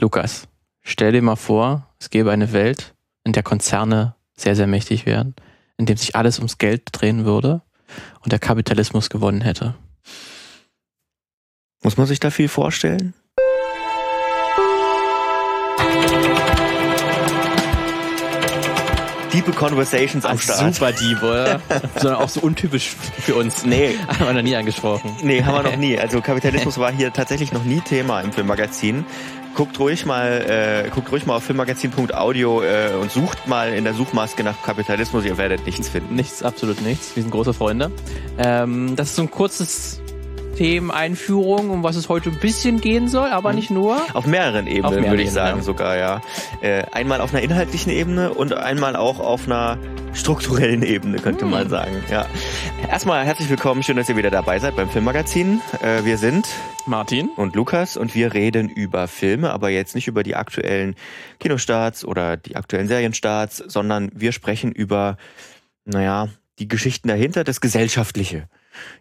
Lukas, stell dir mal vor, es gäbe eine Welt, in der Konzerne sehr, sehr mächtig wären, in dem sich alles ums Geld drehen würde und der Kapitalismus gewonnen hätte. Muss man sich da viel vorstellen? Deepe Conversations am Start. Super deep, oder? Sondern auch so untypisch für uns. Nee. Haben wir noch nie angesprochen. Nee, haben wir noch nie. Also Kapitalismus war hier tatsächlich noch nie Thema im Filmmagazin. Guckt ruhig mal, äh, guckt ruhig mal auf filmmagazin.audio äh, und sucht mal in der Suchmaske nach Kapitalismus, ihr werdet nichts finden. Nichts, absolut nichts. Wir sind große Freunde. Ähm, das ist so ein kurzes Themeneinführung, um was es heute ein bisschen gehen soll, aber nicht nur. Auf mehreren Ebenen, Auf mehreren würde ich Ebenen, sagen, ja. sogar, ja. Äh, einmal auf einer inhaltlichen Ebene und einmal auch auf einer strukturellen Ebene, könnte Hm. man sagen. Ja. Erstmal herzlich willkommen, schön, dass ihr wieder dabei seid beim Filmmagazin. Äh, wir sind Martin. und Lukas und wir reden über Filme, aber jetzt nicht über die aktuellen Kinostarts oder die aktuellen Serienstarts, sondern wir sprechen über, naja, die Geschichten dahinter, das Gesellschaftliche.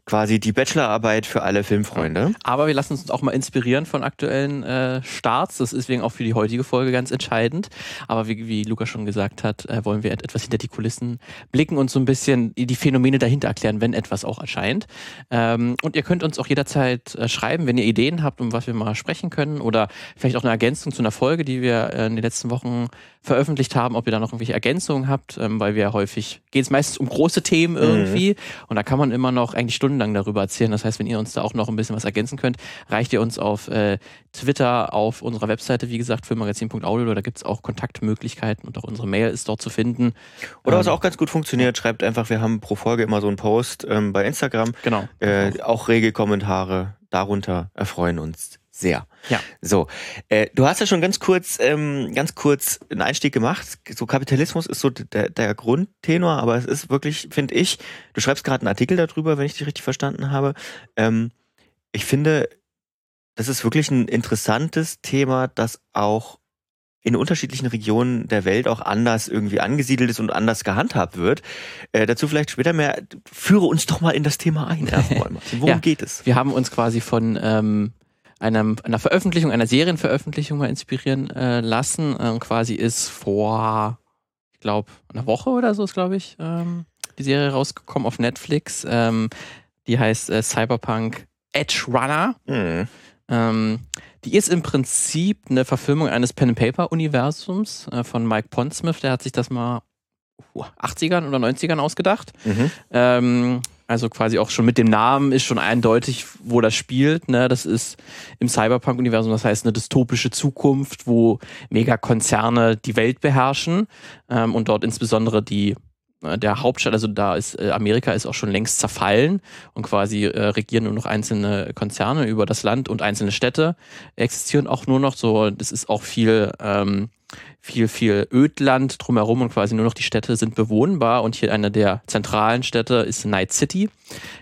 Quasi die Bachelorarbeit für alle Filmfreunde. Aber wir lassen uns auch mal inspirieren von aktuellen äh, Starts. Das ist deswegen auch für die heutige Folge ganz entscheidend. Aber wie, wie Lukas schon gesagt hat, äh, wollen wir et- etwas hinter die Kulissen blicken und so ein bisschen die Phänomene dahinter erklären, wenn etwas auch erscheint. Ähm, und ihr könnt uns auch jederzeit äh, schreiben, wenn ihr Ideen habt, um was wir mal sprechen können oder vielleicht auch eine Ergänzung zu einer Folge, die wir äh, in den letzten Wochen veröffentlicht haben, ob ihr da noch irgendwelche Ergänzungen habt, ähm, weil wir ja häufig geht es meistens um große Themen irgendwie und da kann man immer noch eigentlich stundenlang darüber erzählen. Das heißt, wenn ihr uns da auch noch ein bisschen was ergänzen könnt, reicht ihr uns auf äh, Twitter, auf unserer Webseite, wie gesagt, filmmagazin.audio, da gibt es auch Kontaktmöglichkeiten und auch unsere Mail ist dort zu finden. Oder was Ähm, auch ganz gut funktioniert, schreibt einfach, wir haben pro Folge immer so einen Post ähm, bei Instagram. Genau. Äh, auch rege Kommentare darunter erfreuen uns sehr. Ja. So, äh, du hast ja schon ganz kurz, ähm, ganz kurz einen Einstieg gemacht. So Kapitalismus ist so der, der Grundtenor, aber es ist wirklich, finde ich, du schreibst gerade einen Artikel darüber, wenn ich dich richtig verstanden habe. Ähm, ich finde, das ist wirklich ein interessantes Thema, das auch in unterschiedlichen Regionen der Welt auch anders irgendwie angesiedelt ist und anders gehandhabt wird. Äh, dazu vielleicht später mehr. Führe uns doch mal in das Thema ein. Erstmal, Martin. Worum Ja. geht es? Wir haben uns quasi von ähm, einem, einer Veröffentlichung, einer Serienveröffentlichung mal inspirieren äh, lassen. Ähm, quasi ist vor, ich glaube, einer Woche oder so ist, glaube ich, ähm, die Serie rausgekommen auf Netflix. Ähm, die heißt äh, Cyberpunk Edge Runner. Hm. Ähm, die ist im Prinzip eine Verfilmung eines Pen-and-Paper-Universums äh, von Mike Pondsmith. Der hat sich das mal uh, 80ern oder 90ern ausgedacht. Mhm. Ähm, also quasi auch schon mit dem Namen ist schon eindeutig, wo das spielt. Ne? Das ist im Cyberpunk-Universum, das heißt eine dystopische Zukunft, wo Megakonzerne die Welt beherrschen ähm, und dort insbesondere die äh, der Hauptstadt, also da ist äh, Amerika ist auch schon längst zerfallen und quasi äh, regieren nur noch einzelne Konzerne über das Land und einzelne Städte existieren auch nur noch so. Das ist auch viel ähm, viel, viel Ödland drumherum und quasi nur noch die Städte sind bewohnbar. Und hier eine der zentralen Städte ist Night City,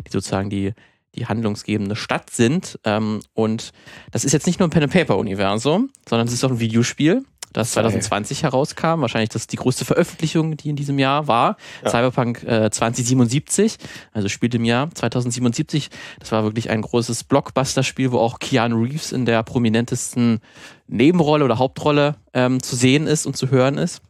die sozusagen die, die handlungsgebende Stadt sind. Ähm, und das ist jetzt nicht nur ein Pen-and-Paper-Universum, sondern es ist auch ein Videospiel, das 2020 herauskam. Wahrscheinlich das die größte Veröffentlichung, die in diesem Jahr war. Ja. Cyberpunk äh, 2077, also spielt im Jahr 2077. Das war wirklich ein großes Blockbuster-Spiel, wo auch Keanu Reeves in der prominentesten Nebenrolle oder Hauptrolle ähm, zu sehen ist und zu hören ist.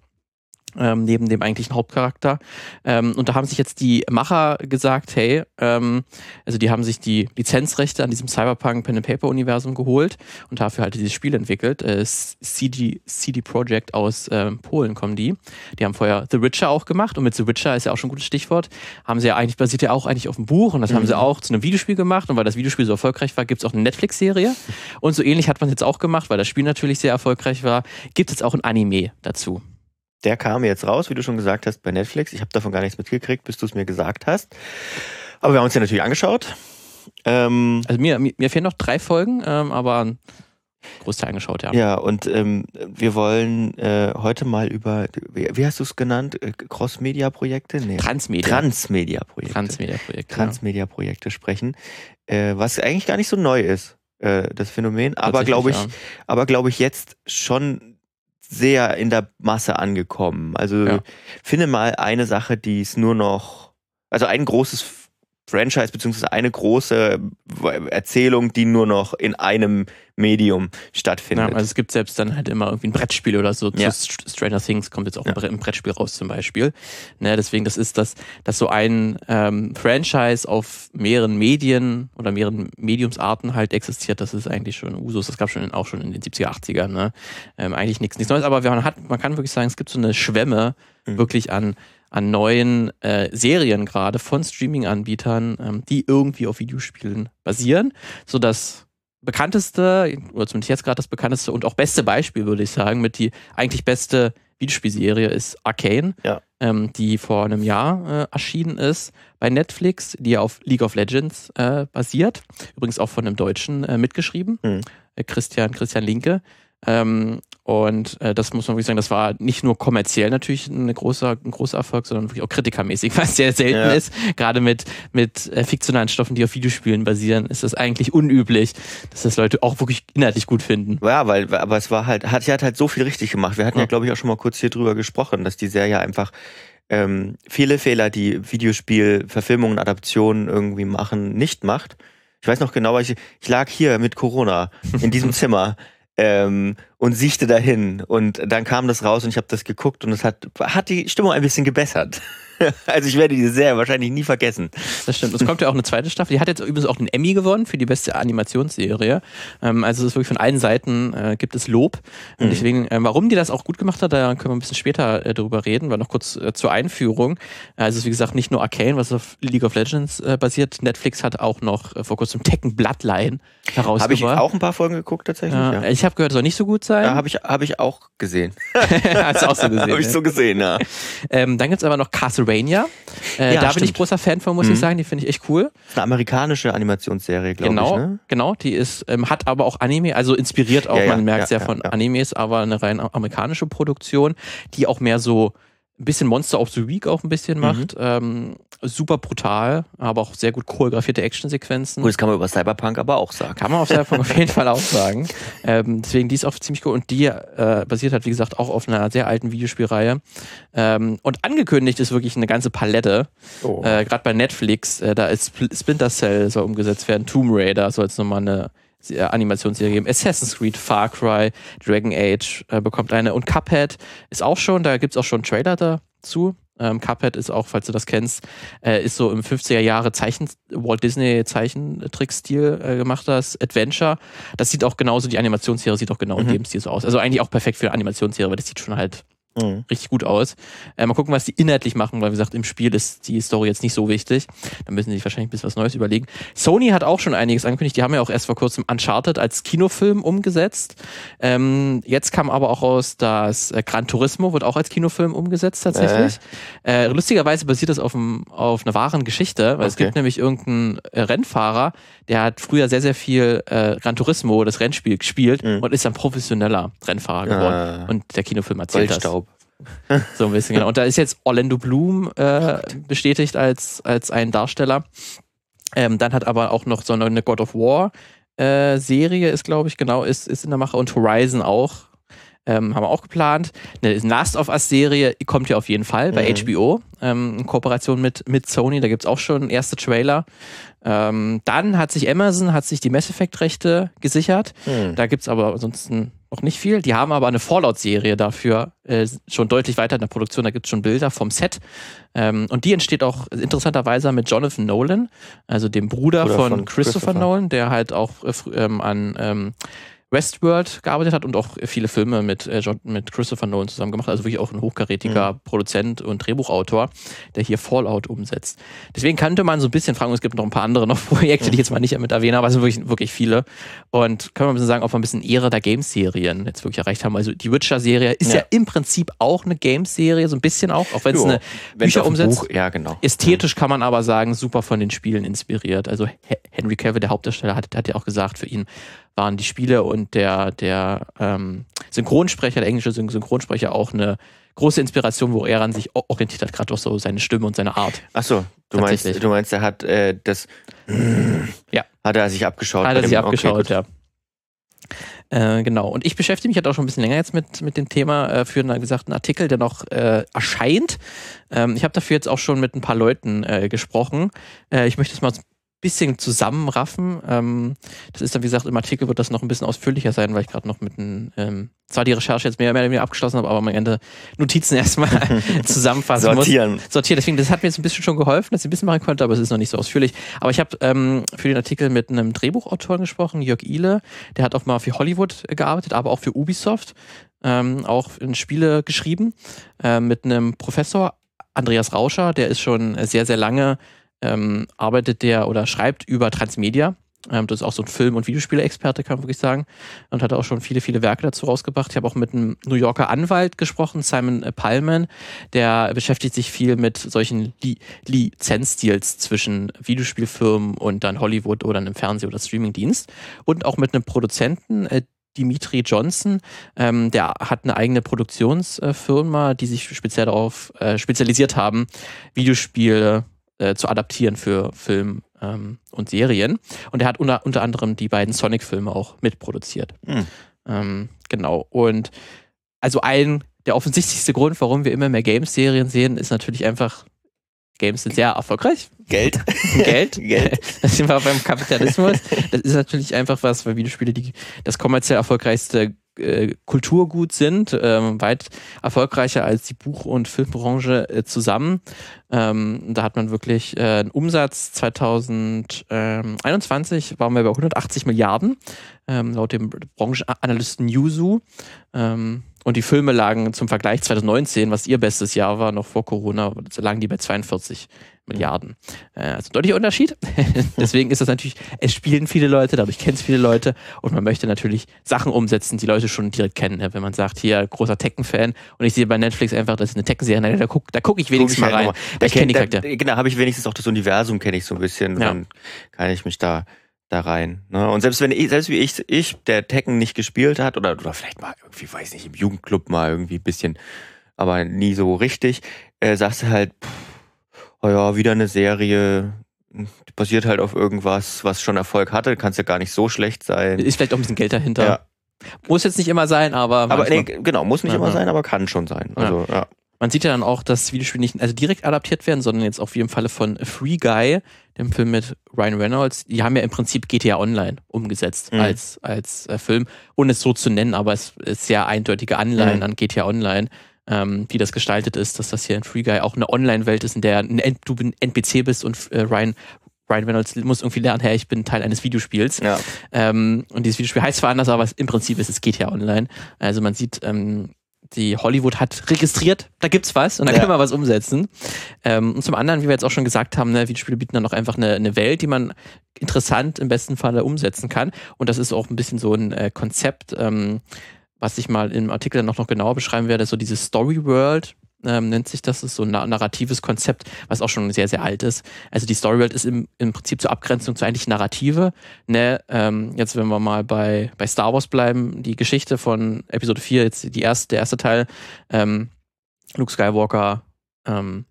Ähm, neben dem eigentlichen Hauptcharakter. Ähm, und da haben sich jetzt die Macher gesagt, hey, ähm, also die haben sich die Lizenzrechte an diesem Cyberpunk Pen and Paper Universum geholt und dafür halt dieses Spiel entwickelt. Äh, CD, CD Projekt aus ähm, Polen kommen die. Die haben vorher The Witcher auch gemacht und mit The Witcher ist ja auch schon ein gutes Stichwort. Haben sie ja eigentlich, basiert ja auch eigentlich auf dem Buch und das haben sie auch zu einem Videospiel gemacht und weil das Videospiel so erfolgreich war, gibt es auch eine Netflix-Serie. Und so ähnlich hat man jetzt auch gemacht, weil das Spiel natürlich sehr erfolgreich war, gibt es jetzt auch ein Anime dazu. Der kam jetzt raus, wie du schon gesagt hast, bei Netflix. Ich habe davon gar nichts mitgekriegt, bis du es mir gesagt hast. Aber wir haben uns den natürlich angeschaut. Ähm, Also mir, mir, mir fehlen noch drei Folgen, ähm, aber ein Großteil angeschaut, ja. ja, und ähm, wir wollen äh, heute mal über, wie, wie hast du es genannt? Äh, Cross-Media-Projekte? Nee. Transmedia. Transmedia-Projekte. Transmedia-Projekt. Transmedia-Projekte sprechen. Äh, was eigentlich gar nicht so neu ist, äh, das Phänomen. Aber glaube ich, aber glaube ich jetzt schon sehr in der Masse angekommen. Also Ja. finde mal eine Sache, die es nur noch, also ein großes Franchise beziehungsweise eine große Erzählung, die nur noch in einem Medium stattfindet. Ja, also es gibt selbst dann halt immer irgendwie ein Brettspiel oder so. Ja. Zu Stranger Things kommt jetzt auch Ja. ein Bre- ein Brettspiel raus zum Beispiel. Ne, deswegen, das ist das, dass so ein ähm, Franchise auf mehreren Medien oder mehreren Mediumsarten halt existiert, das ist eigentlich schon Usus. Das gab schon auch schon in den 70er, 80ern. Ne? Ähm, eigentlich nichts nichts Neues, aber man, hat, man kann wirklich sagen, es gibt so eine Schwemme Mhm. wirklich an an neuen äh, Serien gerade von Streaming-Anbietern, ähm, die irgendwie auf Videospielen basieren, so das bekannteste, oder zumindest jetzt gerade das bekannteste und auch beste Beispiel, würde ich sagen, mit die eigentlich beste Videospielserie ist Arcane, Ja. ähm, die vor einem Jahr äh, erschienen ist bei Netflix, die auf League of Legends äh, basiert. Übrigens auch von einem Deutschen äh, mitgeschrieben, Mhm. Christian, Christian Linke. Ähm, und äh, das muss man wirklich sagen, das war nicht nur kommerziell natürlich ein großer, ein großer Erfolg, sondern wirklich auch kritikermäßig, was sehr selten Ja. ist. Gerade mit, mit äh, fiktionalen Stoffen, die auf Videospielen basieren, ist das eigentlich unüblich, dass das Leute auch wirklich inhaltlich gut finden. Ja, weil, aber es war halt, hat, sie hat halt so viel richtig gemacht. Wir hatten ja, Ja. glaube ich, auch schon mal kurz hier drüber gesprochen, dass die Serie einfach ähm, viele Fehler, die Videospiel-Verfilmungen, Adaptionen irgendwie machen, nicht macht. Ich weiß noch genau, ich, ich lag hier mit Corona in diesem Zimmer ähm, und siechte dahin und dann kam das raus und ich habe das geguckt und es hat, hat die Stimmung ein bisschen gebessert. Also ich werde diese Serie wahrscheinlich nie vergessen. Das stimmt. Es kommt ja auch eine zweite Staffel. Die hat jetzt übrigens auch einen Emmy gewonnen für die beste Animationsserie. Ähm, also es ist wirklich von allen Seiten äh, gibt es Lob. Und Mhm. deswegen, äh, warum die das auch gut gemacht hat, da können wir ein bisschen später äh, darüber reden, weil noch kurz äh, zur Einführung. Also es ist wie gesagt nicht nur Arcane, was auf League of Legends äh, basiert. Netflix hat auch noch vor kurzem Tekken Bloodline herausgebracht. Habe ich auch ein paar Folgen geguckt tatsächlich? Ja, Ich habe gehört, es soll nicht so gut sein. ja habe ich, hab ich auch gesehen. Hast du auch so gesehen. Habe ich ne? so gesehen, ja. ähm, dann gibt's aber noch Castlevania. Äh, Ja, da bin ich stimmt. großer Fan von, muss Mhm. ich sagen. Die finde ich echt cool. Das ist eine amerikanische Animationsserie, glaube genau, ich. Ne? genau. Die ist, ähm, hat aber auch Anime, also inspiriert auch, Ja, man merkt ja, sehr ja, von. Animes, aber eine rein amerikanische Produktion, die auch mehr so ein bisschen Monster of the Week auch ein bisschen Mhm. macht. Ähm, super brutal, aber auch sehr gut choreografierte Actionsequenzen. Gut, das kann man über Cyberpunk aber auch sagen. Kann man auf Cyberpunk auf jeden Fall auch sagen. Ähm, deswegen, die ist auch ziemlich cool. Und die äh, basiert halt, wie gesagt, auch auf einer sehr alten Videospielreihe. Ähm, und angekündigt ist wirklich eine ganze Palette. Oh. Äh, Gerade bei Netflix, äh, da ist Spl- Splinter Cell soll umgesetzt werden, Tomb Raider soll es nochmal eine Animationsserie geben, Assassin's Creed, Far Cry, Dragon Age äh, bekommt eine und Cuphead ist auch schon, da gibt's auch schon einen Trailer dazu. Ähm, Cuphead ist auch, falls du das kennst, äh, ist so im 50er Jahre Zeichen, Walt Disney Zeichentrickstil äh, gemacht, das Adventure. Das sieht auch genauso, die Animationsserie sieht auch genau in Mhm. dem Stil so aus. Also eigentlich auch perfekt für eine Animationsserie, weil das sieht schon halt Mhm. richtig gut aus. Äh, mal gucken, was die inhaltlich machen, weil wie gesagt, im Spiel ist die Story jetzt nicht so wichtig. Da müssen sie sich wahrscheinlich ein bisschen was Neues überlegen. Sony hat auch schon einiges angekündigt. Die haben ja auch erst vor kurzem Uncharted als Kinofilm umgesetzt. Ähm, jetzt kam aber auch raus, dass äh, Gran Turismo wird auch als Kinofilm umgesetzt tatsächlich. Äh, lustigerweise basiert das auf, einem, auf einer wahren Geschichte, weil es Okay. gibt nämlich irgendeinen äh, Rennfahrer, der hat früher sehr, sehr viel äh, Gran Turismo, das Rennspiel, gespielt Mhm. und ist dann professioneller Rennfahrer geworden. Ah. Und der Kinofilm erzählt das. So ein bisschen, genau. Und da ist jetzt Orlando Bloom äh, bestätigt als, als ein Darsteller. Ähm, dann hat aber auch noch so eine God of War äh, Serie ist, glaube ich, genau, ist, ist in der Mache und Horizon auch. Ähm, haben wir auch geplant. Eine Last of Us Serie kommt ja auf jeden Fall bei Mhm. HBO ähm, in Kooperation mit, mit Sony. Da gibt es auch schon erste Trailer. Ähm, dann hat sich Amazon hat sich die Mass Effect Rechte gesichert. Hm. Da gibt's aber ansonsten noch nicht viel. Die haben aber eine Fallout-Serie dafür äh, schon deutlich weiter in der Produktion. Da gibt's schon Bilder vom Set. Ähm, und die entsteht auch interessanterweise mit Jonathan Nolan, also dem Bruder, Bruder von, von Christopher, Christopher. Nolan, der halt auch äh, ähm, an ähm, Westworld gearbeitet hat und auch viele Filme mit, äh, John, mit Christopher Nolan zusammen gemacht. Also wirklich auch ein hochkarätiger Produzent und Drehbuchautor, der hier Fallout umsetzt. Deswegen könnte man so ein bisschen fragen, es gibt noch ein paar andere noch Projekte, die ich jetzt mal nicht mit erwähne, aber es sind wirklich, wirklich viele. Und können wir ein bisschen sagen, ob wir ein bisschen Ehre der Games-Serien jetzt wirklich erreicht haben. Also die Witcher-Serie ist ja. Ja. im Prinzip auch eine Games-Serie, so ein bisschen auch, auch wenn es eine dem Bücherumsetz- Buch, ja, genau. Ästhetisch kann man aber sagen, super von den Spielen inspiriert. Also He- Henry Cavill, der Hauptdarsteller, hat, hat ja auch gesagt, für ihn waren die Spiele und der, der ähm, Synchronsprecher, der englische Syn- Synchronsprecher auch eine große Inspiration, wo er an sich orientiert hat, gerade auch so seine Stimme und seine Art. Ach so, du meinst, du meinst, er hat äh, das Ja. hat er sich abgeschaut. Hat er sich okay, abgeschaut, gut. ja. Äh, genau. Und ich beschäftige mich halt auch schon ein bisschen länger jetzt mit, mit dem Thema äh, für einen gesagten Artikel, der noch äh, erscheint. Ähm, ich habe dafür jetzt auch schon mit ein paar Leuten äh, gesprochen. Äh, ich möchte es mal bisschen zusammenraffen. Ähm, das ist dann, wie gesagt, im Artikel wird das noch ein bisschen ausführlicher sein, weil ich gerade noch mit einem, ähm, zwar die Recherche jetzt mehr oder weniger abgeschlossen habe, aber am Ende Notizen erstmal zusammenfassen Sortieren. muss. Sortieren. Deswegen, das hat mir jetzt ein bisschen schon geholfen, dass ich ein bisschen machen konnte, aber es ist noch nicht so ausführlich. Aber ich habe ähm, für den Artikel mit einem Drehbuchautor gesprochen, Jörg Ihle. Der hat auch mal für Hollywood gearbeitet, aber auch für Ubisoft. Ähm, auch in Spiele geschrieben. Äh, mit einem Professor, Andreas Rauscher, der ist schon sehr, sehr lange ähm, arbeitet der oder schreibt über Transmedia. Ähm, das ist auch so ein Film- und Videospiele-Experte, kann man wirklich sagen. Und hat auch schon viele, viele Werke dazu rausgebracht. Ich habe auch mit einem New Yorker Anwalt gesprochen, Simon Palman. Der beschäftigt sich viel mit solchen Li Lizenzdeals zwischen Videospielfirmen und dann Hollywood oder einem Fernseh- oder Streamingdienst. Und auch mit einem Produzenten, äh, Dimitri Johnson, ähm, der hat eine eigene Produktionsfirma, die sich speziell darauf äh, spezialisiert haben, Videospiele äh, zu adaptieren für Film ähm, und Serien. Und er hat unter, unter anderem die beiden Sonic-Filme auch mitproduziert. Mhm. Ähm, genau. Und also ein, der offensichtlichste Grund, warum wir immer mehr Games-Serien sehen, ist natürlich einfach, Games sind sehr erfolgreich. Geld. Geld. Geld. Das sind wir beim Kapitalismus. Das ist natürlich einfach was, weil Videospiele die, das kommerziell erfolgreichste äh, Kulturgut sind, ähm, weit erfolgreicher als die Buch- und Filmbranche äh, zusammen. Ähm, da hat man wirklich äh, einen Umsatz 2021 waren wir bei 180 Milliarden, ähm, laut dem Branchenanalysten Yuzu. Ähm, und die Filme lagen zum Vergleich 2019, was ihr bestes Jahr war, noch vor Corona, lagen die bei 42 Milliarden. Also ein deutlicher Unterschied. Deswegen ist das natürlich, es spielen viele Leute, dadurch kennen es viele Leute und man möchte natürlich Sachen umsetzen, die Leute schon direkt kennen. Ne? Wenn man sagt, hier, großer Tekken-Fan und ich sehe bei Netflix einfach, das ist eine Tekken-Serie, da gucke da guck ich wenigstens guck ich mal halt rein. Da ich kenne die Charakter. Genau, habe ich wenigstens auch das Universum, kenne ich so ein bisschen. Ja. Dann kann ich mich da da rein. Ne? Und selbst wenn ich, selbst wie ich, ich, der Tekken nicht gespielt hat, oder, oder vielleicht mal irgendwie, weiß nicht, im Jugendclub mal irgendwie ein bisschen, aber nie so richtig, äh, sagst du halt, pff, oh ja, wieder eine Serie, die basiert halt auf irgendwas, was schon Erfolg hatte, kann es ja gar nicht so schlecht sein. Ist vielleicht auch ein bisschen Geld dahinter. Ja. Muss jetzt nicht immer sein, aber. Aber nee, genau, muss nicht ja, immer sein, aber kann schon sein. Also, ja. ja. Man sieht ja dann auch, dass Videospiele nicht also direkt adaptiert werden, sondern jetzt auch wie im Falle von Free Guy, dem Film mit Ryan Reynolds. Die haben ja im Prinzip GTA Online umgesetzt mhm. als, als äh, Film, ohne es so zu nennen, aber es ist sehr eindeutige Anleihen mhm. an GTA Online ähm, wie das gestaltet ist, dass das hier in Free Guy auch eine Online-Welt ist, in der du ein NPC bist und äh, Ryan Ryan Reynolds muss irgendwie lernen, hey, ich bin Teil eines Videospiels. Ja. Ähm, und dieses Videospiel heißt zwar anders, aber im Prinzip ist es GTA Online. Also man sieht, ähm, die Hollywood hat registriert, da gibt's was und da ja. können wir was umsetzen. Ähm, und zum anderen, wie wir jetzt auch schon gesagt haben, ne, Videospiele bieten dann auch einfach eine, eine Welt, die man interessant im besten Falle umsetzen kann. Und das ist auch ein bisschen so ein äh, Konzept, ähm, was ich mal im Artikel noch, noch genauer beschreiben werde, so diese Story World, ähm, nennt sich das, ist so ein narratives Konzept, was auch schon sehr, sehr alt ist. Also die Story World ist im, im Prinzip zur Abgrenzung zu eigentlich Narrative. Ne? Ähm, jetzt, wenn wir mal bei, bei Star Wars bleiben, die Geschichte von Episode 4, jetzt die erste, der erste Teil, ähm, Luke Skywalker ähm,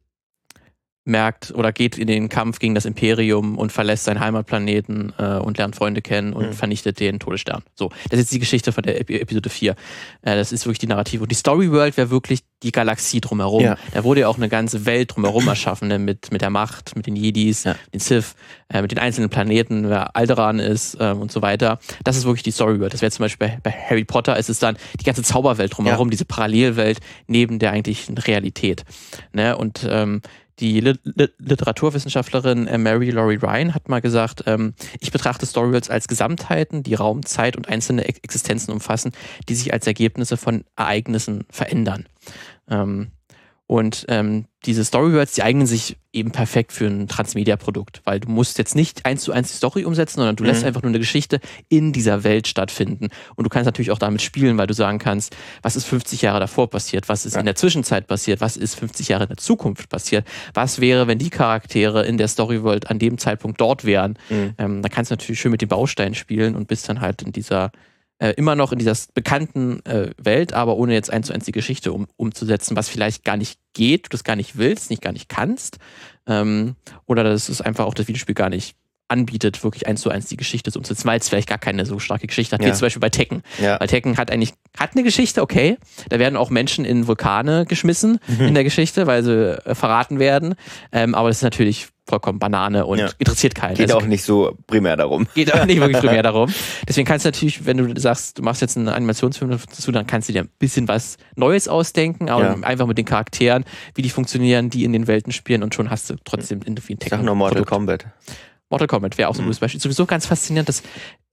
merkt oder geht in den Kampf gegen das Imperium und verlässt seinen Heimatplaneten äh, und lernt Freunde kennen und mhm. vernichtet den Todesstern. So, das ist jetzt die Geschichte von der Episode 4. Äh, das ist wirklich die Narrative. Und die Story World wäre wirklich die Galaxie drumherum. Ja. Da wurde ja auch eine ganze Welt drumherum erschaffen, ne? mit, mit der Macht, mit den Jedis, ja. den Sith, äh, mit den einzelnen Planeten, wer Alderan ist äh, und so weiter. Das ist wirklich die Story World. Das wäre zum Beispiel bei, bei, Harry Potter, ist es dann die ganze Zauberwelt drumherum, ja. diese Parallelwelt neben der eigentlichen Realität. Ne? Und ähm, die Literaturwissenschaftlerin äh, Mary Laurie Ryan hat mal gesagt, ähm, ich betrachte Storyworlds als Gesamtheiten, die Raum, Zeit und einzelne Existenzen umfassen, die sich als Ergebnisse von Ereignissen verändern. Ähm, und ähm, diese Storywords, die eignen sich eben perfekt für ein Transmedia-Produkt, weil du musst jetzt nicht eins zu eins die Story umsetzen, sondern du mhm. lässt einfach nur eine Geschichte in dieser Welt stattfinden. Und du kannst natürlich auch damit spielen, weil du sagen kannst, was ist 50 Jahre davor passiert, was ist ja. in der Zwischenzeit passiert, was ist 50 Jahre in der Zukunft passiert, was wäre, wenn die Charaktere in der Storyworld an dem Zeitpunkt dort wären. Mhm. Ähm, da kannst du natürlich schön mit den Bausteinen spielen und bist dann halt in dieser äh, immer noch in dieser bekannten äh, Welt, aber ohne jetzt eins zu eins die Geschichte um, umzusetzen, was vielleicht gar nicht geht, du das gar nicht willst, nicht gar nicht kannst. Ähm, oder dass es einfach auch das Videospiel gar nicht anbietet, wirklich eins zu eins die Geschichte so umzusetzen, weil es vielleicht gar keine so starke Geschichte hat, Ja. wie zum Beispiel bei Tekken. Ja. Weil Tekken hat eigentlich, hat eine Geschichte, okay. Da werden auch Menschen in Vulkane geschmissen in der Geschichte, weil sie äh, verraten werden. Ähm, aber das ist natürlich vollkommen Banane und Ja. interessiert keinen. Geht Also auch nicht so primär darum. geht auch nicht wirklich primär darum. Deswegen kannst du natürlich, wenn du sagst, du machst jetzt einen Animationsfilm dazu, dann kannst du dir ein bisschen was Neues ausdenken, aber Ja. einfach mit den Charakteren, wie die funktionieren, die in den Welten spielen und schon hast du trotzdem irgendwie ein Ich sag nur Mortal. Kombat. Mortal Kombat wäre auch so ein Mhm. gutes Beispiel. Sowieso ganz faszinierend, dass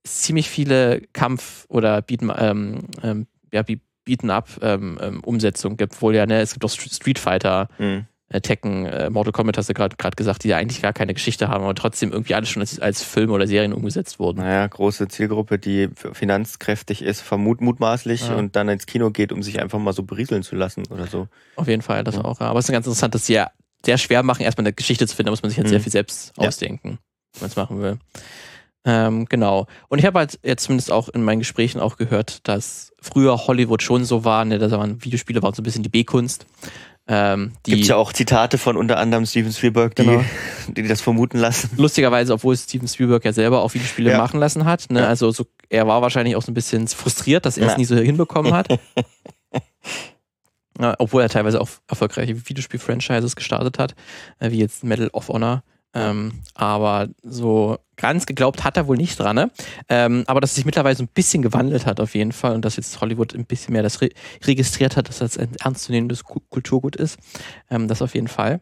es ziemlich viele Kampf- oder Beat'em ähm, ähm, ja, Be- Beaten-up ähm, ähm, Umsetzungen gibt, wohl ja, ne, es gibt auch St- Street Fighter, Mhm. äh, Tekken, äh, Mortal Kombat hast du gerade gerade gesagt, die ja eigentlich gar keine Geschichte haben, aber trotzdem irgendwie alles schon als, als Film oder Serien umgesetzt wurden. Naja, große Zielgruppe, die finanzkräftig ist, vermut mutmaßlich Ja. und dann ins Kino geht, um sich einfach mal so berieseln zu lassen oder so. Auf jeden Fall, das Ja. auch. Ja. Aber es ist ganz interessant, dass sie ja sehr schwer machen, erstmal eine Geschichte zu finden, da muss man sich halt sehr Mhm. viel selbst Ja. ausdenken, wenn man es machen will. Ähm, genau. Und ich habe halt jetzt zumindest auch in meinen Gesprächen auch gehört, dass früher Hollywood schon so war, ne, da waren Videospiele waren so ein bisschen die B-Kunst. Ähm, Gibt ja auch Zitate von unter anderem Steven Spielberg, die, Genau. die das vermuten lassen. lustigerweise, obwohl Steven Spielberg ja selber auch Videospiele Ja. machen lassen hat. Ne? Ja. Also so, er war wahrscheinlich auch so ein bisschen frustriert, dass er es Ja. nie so hinbekommen hat. obwohl er teilweise auch erfolgreiche Videospiel-Franchises gestartet hat, äh, wie jetzt Medal of Honor. Ähm, aber so ganz geglaubt hat er wohl nicht dran. Ne? Ähm, aber dass es sich mittlerweile so ein bisschen gewandelt hat auf jeden Fall und dass jetzt Hollywood ein bisschen mehr das re registriert hat, dass das ein ernstzunehmendes Ku- Kulturgut ist. Ähm, das auf jeden Fall.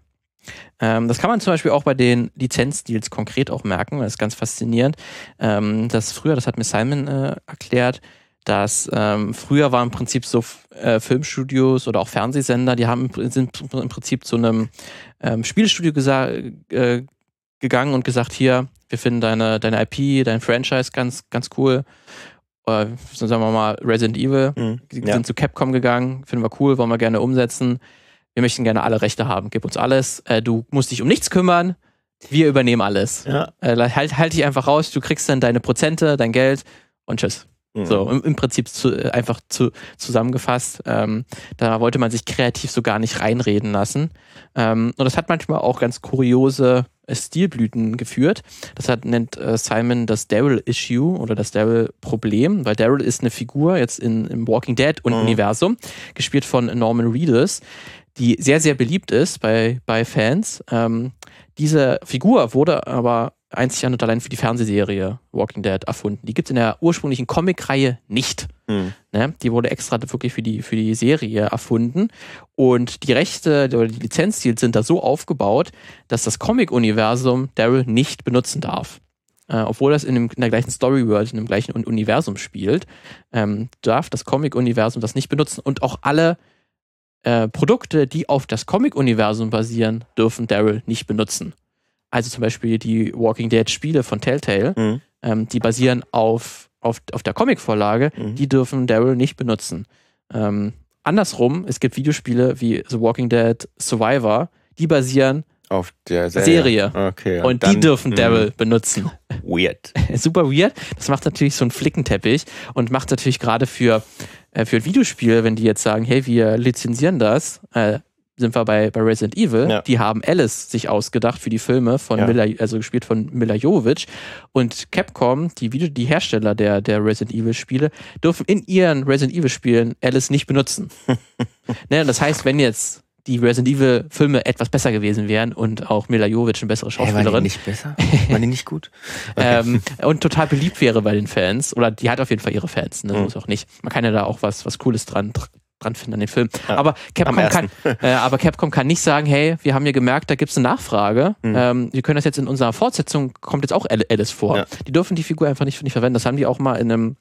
Ähm, das kann man zum Beispiel auch bei den Lizenzdeals konkret auch merken. Das ist ganz faszinierend. Ähm, das früher, das hat mir Simon äh, erklärt, dass ähm, früher waren im Prinzip so äh, Filmstudios oder auch Fernsehsender, die haben sind im Prinzip zu einem ähm, Spielstudio äh, gegangen und gesagt, hier, wir finden deine, deine IP, dein Franchise ganz, ganz cool. Äh, so sagen wir mal Resident Evil. Mhm. Die Ja. sind zu Capcom gegangen, finden wir cool, wollen wir gerne umsetzen. Wir möchten gerne alle Rechte haben, gib uns alles. Äh, du musst dich um nichts kümmern, wir übernehmen alles. Ja. Äh, halt, halt dich einfach raus, du kriegst dann deine Prozente, dein Geld und tschüss. Mhm. So, im, im Prinzip zu, äh, einfach zu, zusammengefasst. Ähm, da wollte man sich kreativ so gar nicht reinreden lassen. Ähm, und das hat manchmal auch ganz kuriose äh, Stilblüten geführt. Das hat, nennt äh, Simon das Daryl-Issue oder das Daryl-Problem, weil Daryl ist eine Figur jetzt in, im Walking Dead-Universum, gespielt von Norman Reedus, die sehr, sehr beliebt ist bei, bei Fans. Ähm, diese Figur wurde aber einzig und allein für die Fernsehserie Walking Dead erfunden. Die gibt es in der ursprünglichen Comicreihe nicht. Mhm. Ne? Die wurde extra wirklich für die, für die Serie erfunden. Und die Rechte oder die Lizenzdeals sind da so aufgebaut, dass das Comic-Universum Daryl nicht benutzen darf. Äh, obwohl das in, dem, in der gleichen Story-World, in dem gleichen Un- Universum spielt, ähm, darf das Comic-Universum das nicht benutzen. Und auch alle äh, Produkte, die auf das Comic-Universum basieren, dürfen Daryl nicht benutzen. Also zum Beispiel die Walking Dead-Spiele von Telltale, Mhm. ähm, die basieren auf, auf, auf der Comic-Vorlage, Mhm. die dürfen Daryl nicht benutzen. Ähm, andersrum, es gibt Videospiele wie The Walking Dead Survivor, die basieren Auf der Serie. Serie. Okay. und, dann- die dürfen Mhm. Daryl benutzen. Weird. Super weird. Das macht natürlich so einen Flickenteppich und macht natürlich gerade für, äh, für ein Videospiel, wenn die jetzt sagen, hey, wir lizenzieren das, äh, sind wir bei, bei Resident Evil, Ja. die haben Alice sich ausgedacht für die Filme von Ja. Mila, also gespielt von Mila Jovovich und Capcom, die, Video, die Hersteller der, der Resident Evil Spiele, dürfen in ihren Resident Evil Spielen Alice nicht benutzen. ne, das heißt, wenn jetzt die Resident Evil Filme etwas besser gewesen wären und auch Mila Jovovich eine bessere Hey, war die Schauspielerin, nicht besser? War die nicht gut? Okay. ähm, und total beliebt wäre bei den Fans. Oder die hat auf jeden Fall ihre Fans. Ne? Mhm. Muss auch nicht. Man kann ja da auch was, was Cooles dran, dran finden an den Film. Ja, aber, Capcom kann, äh, aber Capcom kann nicht sagen, hey, wir haben ja gemerkt, da gibt es eine Nachfrage. Mhm. Ähm, wir können das jetzt in unserer Fortsetzung, kommt jetzt auch Al- Alice vor. Ja. Die dürfen die Figur einfach nicht, nicht verwenden. Das haben die auch mal in einem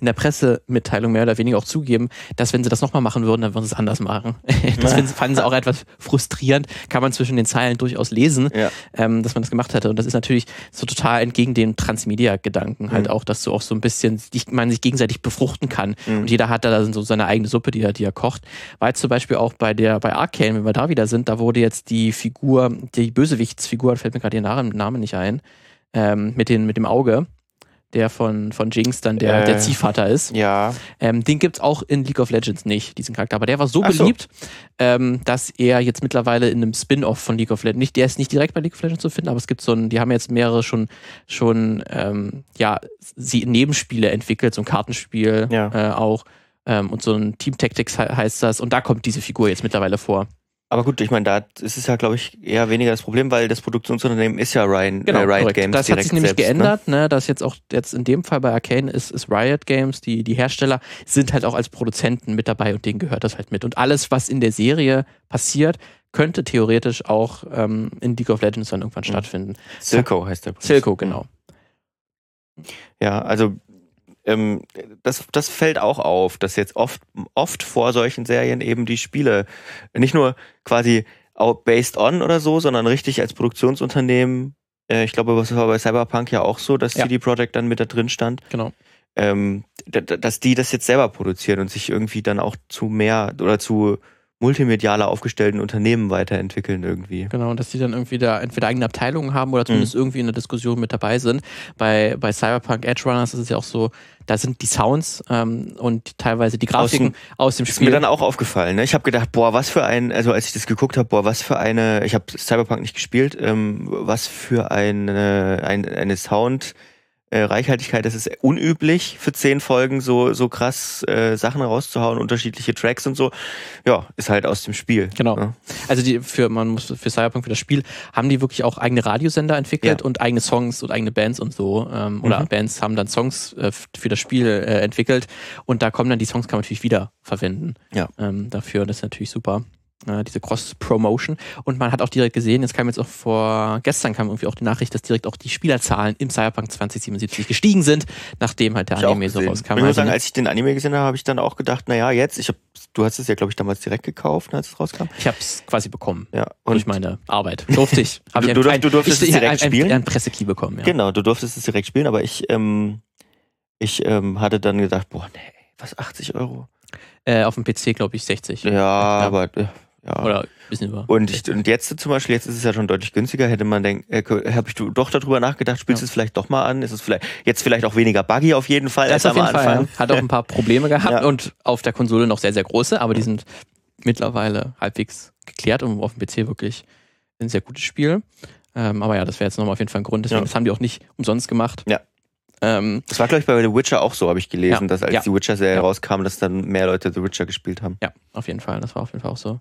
in der Pressemitteilung mehr oder weniger auch zugeben, dass wenn sie das nochmal machen würden, dann würden sie es anders machen. Das finden, fanden sie auch etwas frustrierend, kann man zwischen den Zeilen durchaus lesen Ja. ähm, dass man das gemacht hatte. Und das ist natürlich so total entgegen dem Transmedia-Gedanken halt Mhm. auch, dass du auch so ein bisschen, man sich gegenseitig befruchten kann. Mhm. Und jeder hat da so seine eigene Suppe, die er, die er kocht. Weil zum Beispiel auch bei der, bei Arcane, wenn wir da wieder sind, da wurde jetzt die Figur, die Bösewichtsfigur, fällt mir gerade ihr Name, Name nicht ein, ähm, mit, den, mit dem Auge, der von, von Jinx dann der, Äh, der Ziehvater ist. Ja. Ähm, den gibt's auch in League of Legends nicht, diesen Charakter. Aber der war so Ach so. beliebt, ähm, dass er jetzt mittlerweile in einem Spin-off von League of Legends, nicht, der ist nicht direkt bei League of Legends zu finden, aber es gibt so ein, die haben jetzt mehrere schon, schon ähm, ja, sie Nebenspiele entwickelt, so ein Kartenspiel Ja. äh, auch. Ähm, und so ein Team Tactics he heißt das. Und da kommt diese Figur jetzt mittlerweile vor. Aber gut, ich meine, da ist es ja, glaube ich, eher weniger das Problem, weil das Produktionsunternehmen ist ja Ryan, Genau, äh, Riot korrekt. Games Das hat sich nämlich selbst, Ne? geändert, ne? dass jetzt auch jetzt in dem Fall bei Arcane ist, ist Riot Games, die, die Hersteller sind halt auch als Produzenten mit dabei und denen gehört das halt mit. Und alles, was in der Serie passiert, könnte theoretisch auch ähm, in League of Legends dann irgendwann Mhm. stattfinden. Silco heißt der. Silco, genau. Ja, also ähm, das, das fällt auch auf, dass jetzt oft, oft vor solchen Serien eben die Spiele nicht nur quasi based on oder so, sondern richtig als Produktionsunternehmen. Äh, ich glaube, das war bei Cyberpunk ja auch so, dass Ja. CD Projekt dann mit da drin stand. Genau. ähm, dass die das jetzt selber produzieren und sich irgendwie dann auch zu mehr oder zu multimedialer aufgestellten Unternehmen weiterentwickeln irgendwie. Genau, und dass die dann irgendwie da entweder eigene Abteilungen haben oder zumindest Mhm. irgendwie in der Diskussion mit dabei sind. Bei, bei Cyberpunk Edge Runners ist es ja auch so, da sind die Sounds ähm, und teilweise die Grafiken aus dem, Ist Spiel. mir dann auch aufgefallen. Ne? Ich habe gedacht, boah, was für ein, also als ich das geguckt habe, boah, was für eine, ich habe Cyberpunk nicht gespielt, ähm, was für eine, ein, eine Sound. Äh, Reichhaltigkeit, das ist unüblich für zehn Folgen so so krass äh, Sachen rauszuhauen, unterschiedliche Tracks und so. Ja, ist halt aus dem Spiel. Genau. Ne? Also die für man muss für Cyberpunk für das Spiel haben die wirklich auch eigene Radiosender entwickelt Ja. und eigene Songs und eigene Bands und so ähm, oder Mhm. Bands haben dann Songs äh, für das Spiel äh, entwickelt und da kommen dann die Songs kann man natürlich wieder verwenden Ja. ähm, dafür das ist natürlich super äh, diese Cross-Promotion und man hat auch direkt gesehen, jetzt kam jetzt auch vor, gestern kam irgendwie auch die Nachricht, dass direkt auch die Spielerzahlen im Cyberpunk 2077 gestiegen sind, nachdem halt der ich Anime so rauskam. Ich muss Also, sagen, als ich den Anime gesehen habe, habe ich dann auch gedacht, naja, jetzt, ich hab, du hast es ja, glaube ich, damals direkt gekauft, ne, als es rauskam. ich habe es quasi bekommen. Ja. durch Und meine Arbeit. Durfte ich. Hab Du- ich du ein- du durftest ich, es direkt ein, spielen? Ein, ein Pressekey bekommen, ja. genau, du durftest es direkt spielen, aber ich, ähm, ich ähm, hatte dann gedacht, boah, nee, was, 80 Euro? Äh, auf dem PC, glaube ich, 60. Ja, aber, äh, ja. Oder ein bisschen über. Und, ich, und jetzt zum Beispiel, jetzt ist es ja schon deutlich günstiger, hätte man denkt, äh, habe ich doch darüber nachgedacht, spielst du Ja. es vielleicht doch mal an? Ist es vielleicht jetzt vielleicht auch weniger buggy auf jeden Fall Das als auf am jeden Fall. Anfang? Ja. Hat auch ein paar Probleme gehabt Ja. und auf der Konsole noch sehr, sehr große, aber die sind mittlerweile halbwegs geklärt und auf dem PC wirklich ein sehr gutes Spiel. Ähm, aber ja, das wäre jetzt nochmal auf jeden Fall ein Grund. Deswegen, Ja. das haben die auch nicht umsonst gemacht. Ja. Ähm, Das war, glaube ich, bei The Witcher auch so, habe ich gelesen, Ja. dass als Ja. die Witcher-Serie Ja. rauskam, dass dann mehr Leute The Witcher gespielt haben. Ja, auf jeden Fall. Das war auf jeden Fall auch so.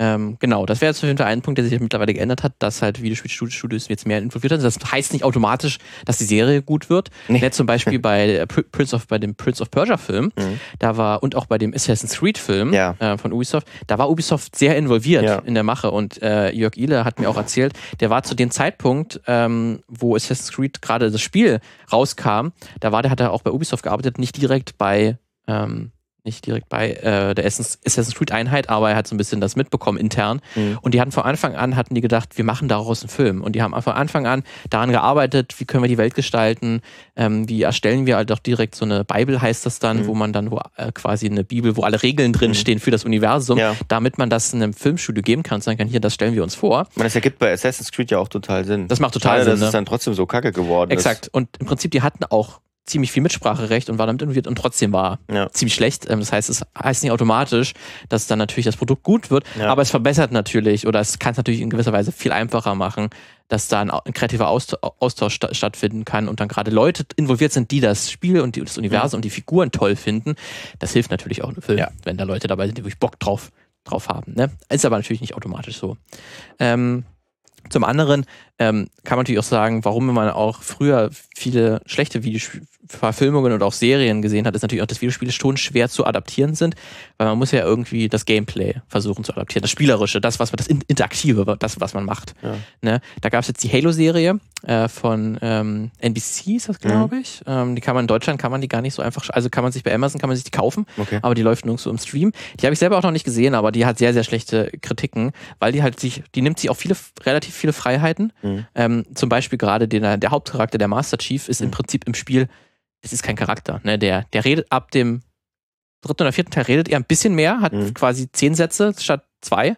Ähm, genau, das wäre jetzt auf jeden Fall ein Punkt, der sich mittlerweile geändert hat, dass halt Videospielstudios jetzt mehr involviert sind. Das heißt nicht automatisch, dass die Serie gut wird. Nee. Ja, zum Beispiel bei, Pr- Prince of, bei dem Prince of Persia Film, Mhm. da war, und auch bei dem Assassin's Creed Film Ja. äh, von Ubisoft, da war Ubisoft sehr involviert in der Mache. Und äh, Jörg Ihle hat mir auch erzählt, der war zu dem Zeitpunkt, ähm, wo Assassin's Creed gerade das Spiel rauskam, da war der, hat er auch bei Ubisoft gearbeitet, nicht direkt bei, ähm, nicht direkt bei äh, der Assassin's Creed Einheit, aber er hat so ein bisschen das mitbekommen intern. Mhm. Und die hatten von Anfang an, hatten die gedacht, wir machen daraus einen Film. Und die haben von Anfang an daran gearbeitet, wie können wir die Welt gestalten, ähm, wie erstellen wir halt auch direkt so eine Bible, heißt das dann, Mhm. wo man dann wo, äh, quasi eine Bibel, wo alle Regeln drin Mhm. stehen für das Universum, Ja. damit man das in einem Filmstudio geben kann und sagen kann, hier, das stellen wir uns vor. Meine, das ergibt bei Assassin's Creed ja auch total Sinn. Das macht total Schade, Sinn, dass ne? es dann trotzdem so kacke geworden Exakt. Und im Prinzip, die hatten auch ziemlich viel Mitspracherecht und waren damit involviert und trotzdem war. Ja. ziemlich schlecht. Ähm, Das heißt, es heißt nicht automatisch, dass dann natürlich das Produkt gut wird, Ja. aber es verbessert natürlich oder es kann es natürlich in gewisser Weise viel einfacher machen, dass da ein, kreativer Aust- Austausch sta stattfinden kann und dann gerade Leute involviert sind, die das Spiel und die, das Universum und die Figuren toll finden. Das hilft natürlich auch einem Film, Ja. wenn da Leute dabei sind, die wirklich Bock drauf, drauf haben. Ne? Ist aber natürlich nicht automatisch so. Ähm, zum anderen ähm, kann man natürlich auch sagen, warum man auch früher viele schlechte Videoverfilmungen und auch Serien gesehen hat, ist natürlich auch, dass Videospiele schon schwer zu adaptieren sind, weil man muss ja irgendwie das Gameplay versuchen zu adaptieren, das Spielerische, das, was man, das In- Interaktive, das, was man macht. Ja. Ne? Da gab es jetzt die Halo-Serie äh, von ähm, NBC, ist das glaube ich. Ähm, die kann man in Deutschland, kann man die gar nicht so einfach, also kann man sich bei Amazon, kann man sich die kaufen, Okay. aber die läuft nirgendwo im Stream. Die habe ich selber auch noch nicht gesehen, aber die hat sehr, sehr schlechte Kritiken, weil die halt sich, die nimmt sich auch viele, relativ viele Freiheiten. Mhm. Ähm, zum Beispiel gerade den, der Hauptcharakter, der Master Chief, ist im Mhm. Prinzip im Spiel, es ist kein Charakter. Ne? Der, der redet ab dem dritten oder vierten Teil redet er ein bisschen mehr, hat Mhm. quasi zehn Sätze statt zwei.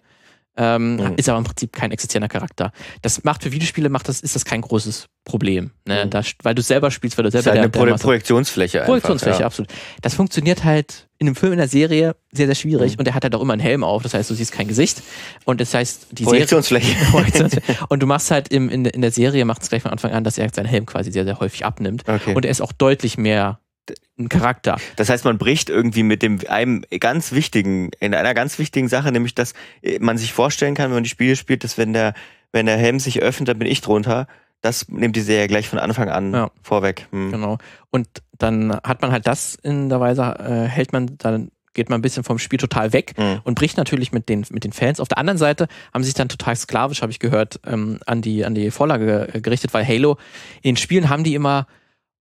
ähm, mhm. ist aber im Prinzip kein existierender Charakter. Das macht für Videospiele macht das, ist das kein großes Problem. Ne? Mhm. Da, weil du selber spielst, weil du selber. Das ist halt der, eine Pro Projektionsfläche. Projektionsfläche, ja. absolut. Das funktioniert halt in einem Film, in der Serie sehr, sehr schwierig mhm. und er hat halt auch immer einen Helm auf, das heißt, du siehst kein Gesicht und das heißt, die Projektionsfläche. Serie. und du machst halt im, in, in der Serie, macht es gleich von Anfang an, dass er seinen Helm quasi sehr, sehr häufig abnimmt okay. und er ist auch deutlich mehr ein Charakter. Das heißt, man bricht irgendwie mit dem einem ganz wichtigen, in einer ganz wichtigen Sache, nämlich dass man sich vorstellen kann, wenn man die Spiele spielt, dass wenn der, wenn der Helm sich öffnet, dann bin ich drunter. Das nimmt die Serie gleich von Anfang an ja. vorweg. Hm. Genau. Und dann hat man halt das in der Weise, äh, hält man dann geht man ein bisschen vom Spiel total weg mhm. und bricht natürlich mit den, mit den Fans. Auf der anderen Seite haben sie sich dann total sklavisch, habe ich gehört, ähm, an, die, an die Vorlage gerichtet, weil Halo, in den Spielen haben die immer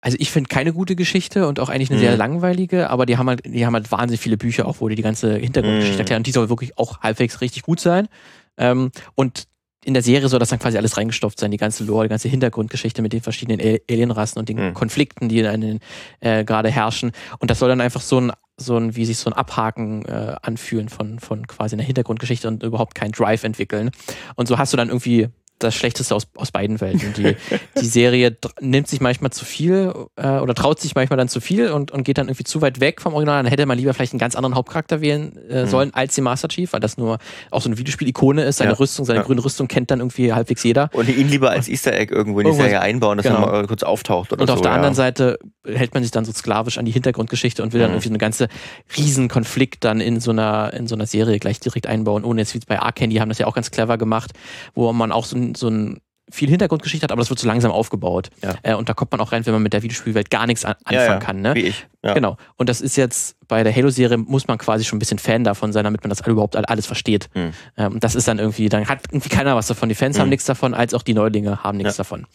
also ich finde keine gute Geschichte und auch eigentlich eine mhm. sehr langweilige, aber die haben halt, die haben halt wahnsinnig viele Bücher auch, wo die die ganze Hintergrundgeschichte mhm. erklären und die soll wirklich auch halbwegs richtig gut sein. Ähm, und in der Serie soll das dann quasi alles reingestopft sein, die ganze Lore, die ganze Hintergrundgeschichte mit den verschiedenen Alienrassen und den mhm. Konflikten, die dann äh, gerade herrschen. Und das soll dann einfach so ein, so ein, wie sich so ein Abhaken äh, anfühlen von, von quasi einer Hintergrundgeschichte und überhaupt keinen Drive entwickeln. Und so hast du dann irgendwie das Schlechteste aus, aus beiden Welten. Die, die Serie nimmt sich manchmal zu viel äh, oder traut sich manchmal dann zu viel und, und geht dann irgendwie zu weit weg vom Original. Dann hätte man lieber vielleicht einen ganz anderen Hauptcharakter wählen äh, mhm. sollen als den Master Chief, weil das nur auch so eine Videospiel-Ikone ist. Seine ja. Rüstung, seine ja. grüne Rüstung kennt dann irgendwie halbwegs jeder. Und ihn lieber als Easter Egg irgendwo in die Serie einbauen, dass genau. er mal kurz auftaucht oder Und auf so, der ja. anderen Seite hält man sich dann so sklavisch an die Hintergrundgeschichte und will dann mhm. irgendwie so eine ganze Riesenkonflikt dann in so einer, in so einer Serie gleich direkt einbauen, ohne jetzt wie bei Arkane, die haben das ja auch ganz clever gemacht, wo man auch so, so ein viel Hintergrundgeschichte hat, aber das wird so langsam aufgebaut. Ja. Äh, und da kommt man auch rein, wenn man mit der Videospielwelt gar nichts an anfangen ja, ja. kann. Ne? Wie ich. Genau. Und das ist jetzt bei der Halo-Serie muss man quasi schon ein bisschen Fan davon sein, damit man das überhaupt alles versteht. Mhm. Ähm, das ist dann irgendwie, dann hat irgendwie keiner was davon. Die Fans mhm. haben nichts davon, als auch die Neulinge haben nichts davon.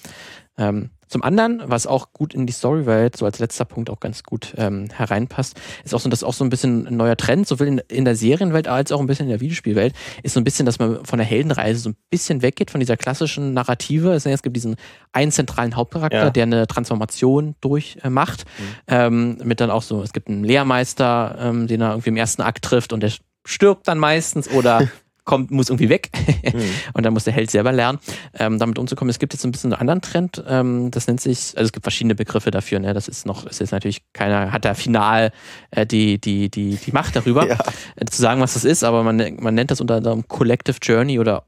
Ähm, zum anderen, was auch gut in die Storywelt, so als letzter Punkt auch ganz gut ähm, hereinpasst, ist auch so, dass auch so ein bisschen ein neuer Trend, sowohl in, in der Serienwelt als auch ein bisschen in der Videospielwelt, ist so ein bisschen, dass man von der Heldenreise so ein bisschen weggeht von dieser klassischen Narrative. Es gibt diesen einen zentralen Hauptcharakter, ja. der eine Transformation durchmacht. Äh, mhm. ähm, mit dann auch so, es gibt einen Lehrmeister, ähm, den er irgendwie im ersten Akt trifft und der stirbt dann meistens oder kommt, muss irgendwie weg. mhm. Und dann muss der Held selber lernen, ähm, damit umzukommen. Es gibt jetzt ein bisschen einen anderen Trend, ähm, das nennt sich, also es gibt verschiedene Begriffe dafür, ne? Das ist noch, ist jetzt natürlich keiner, hat da final äh, die, die, die, die Macht darüber, ja. äh, zu sagen, was das ist, aber man, man nennt das unter anderem Collective Journey oder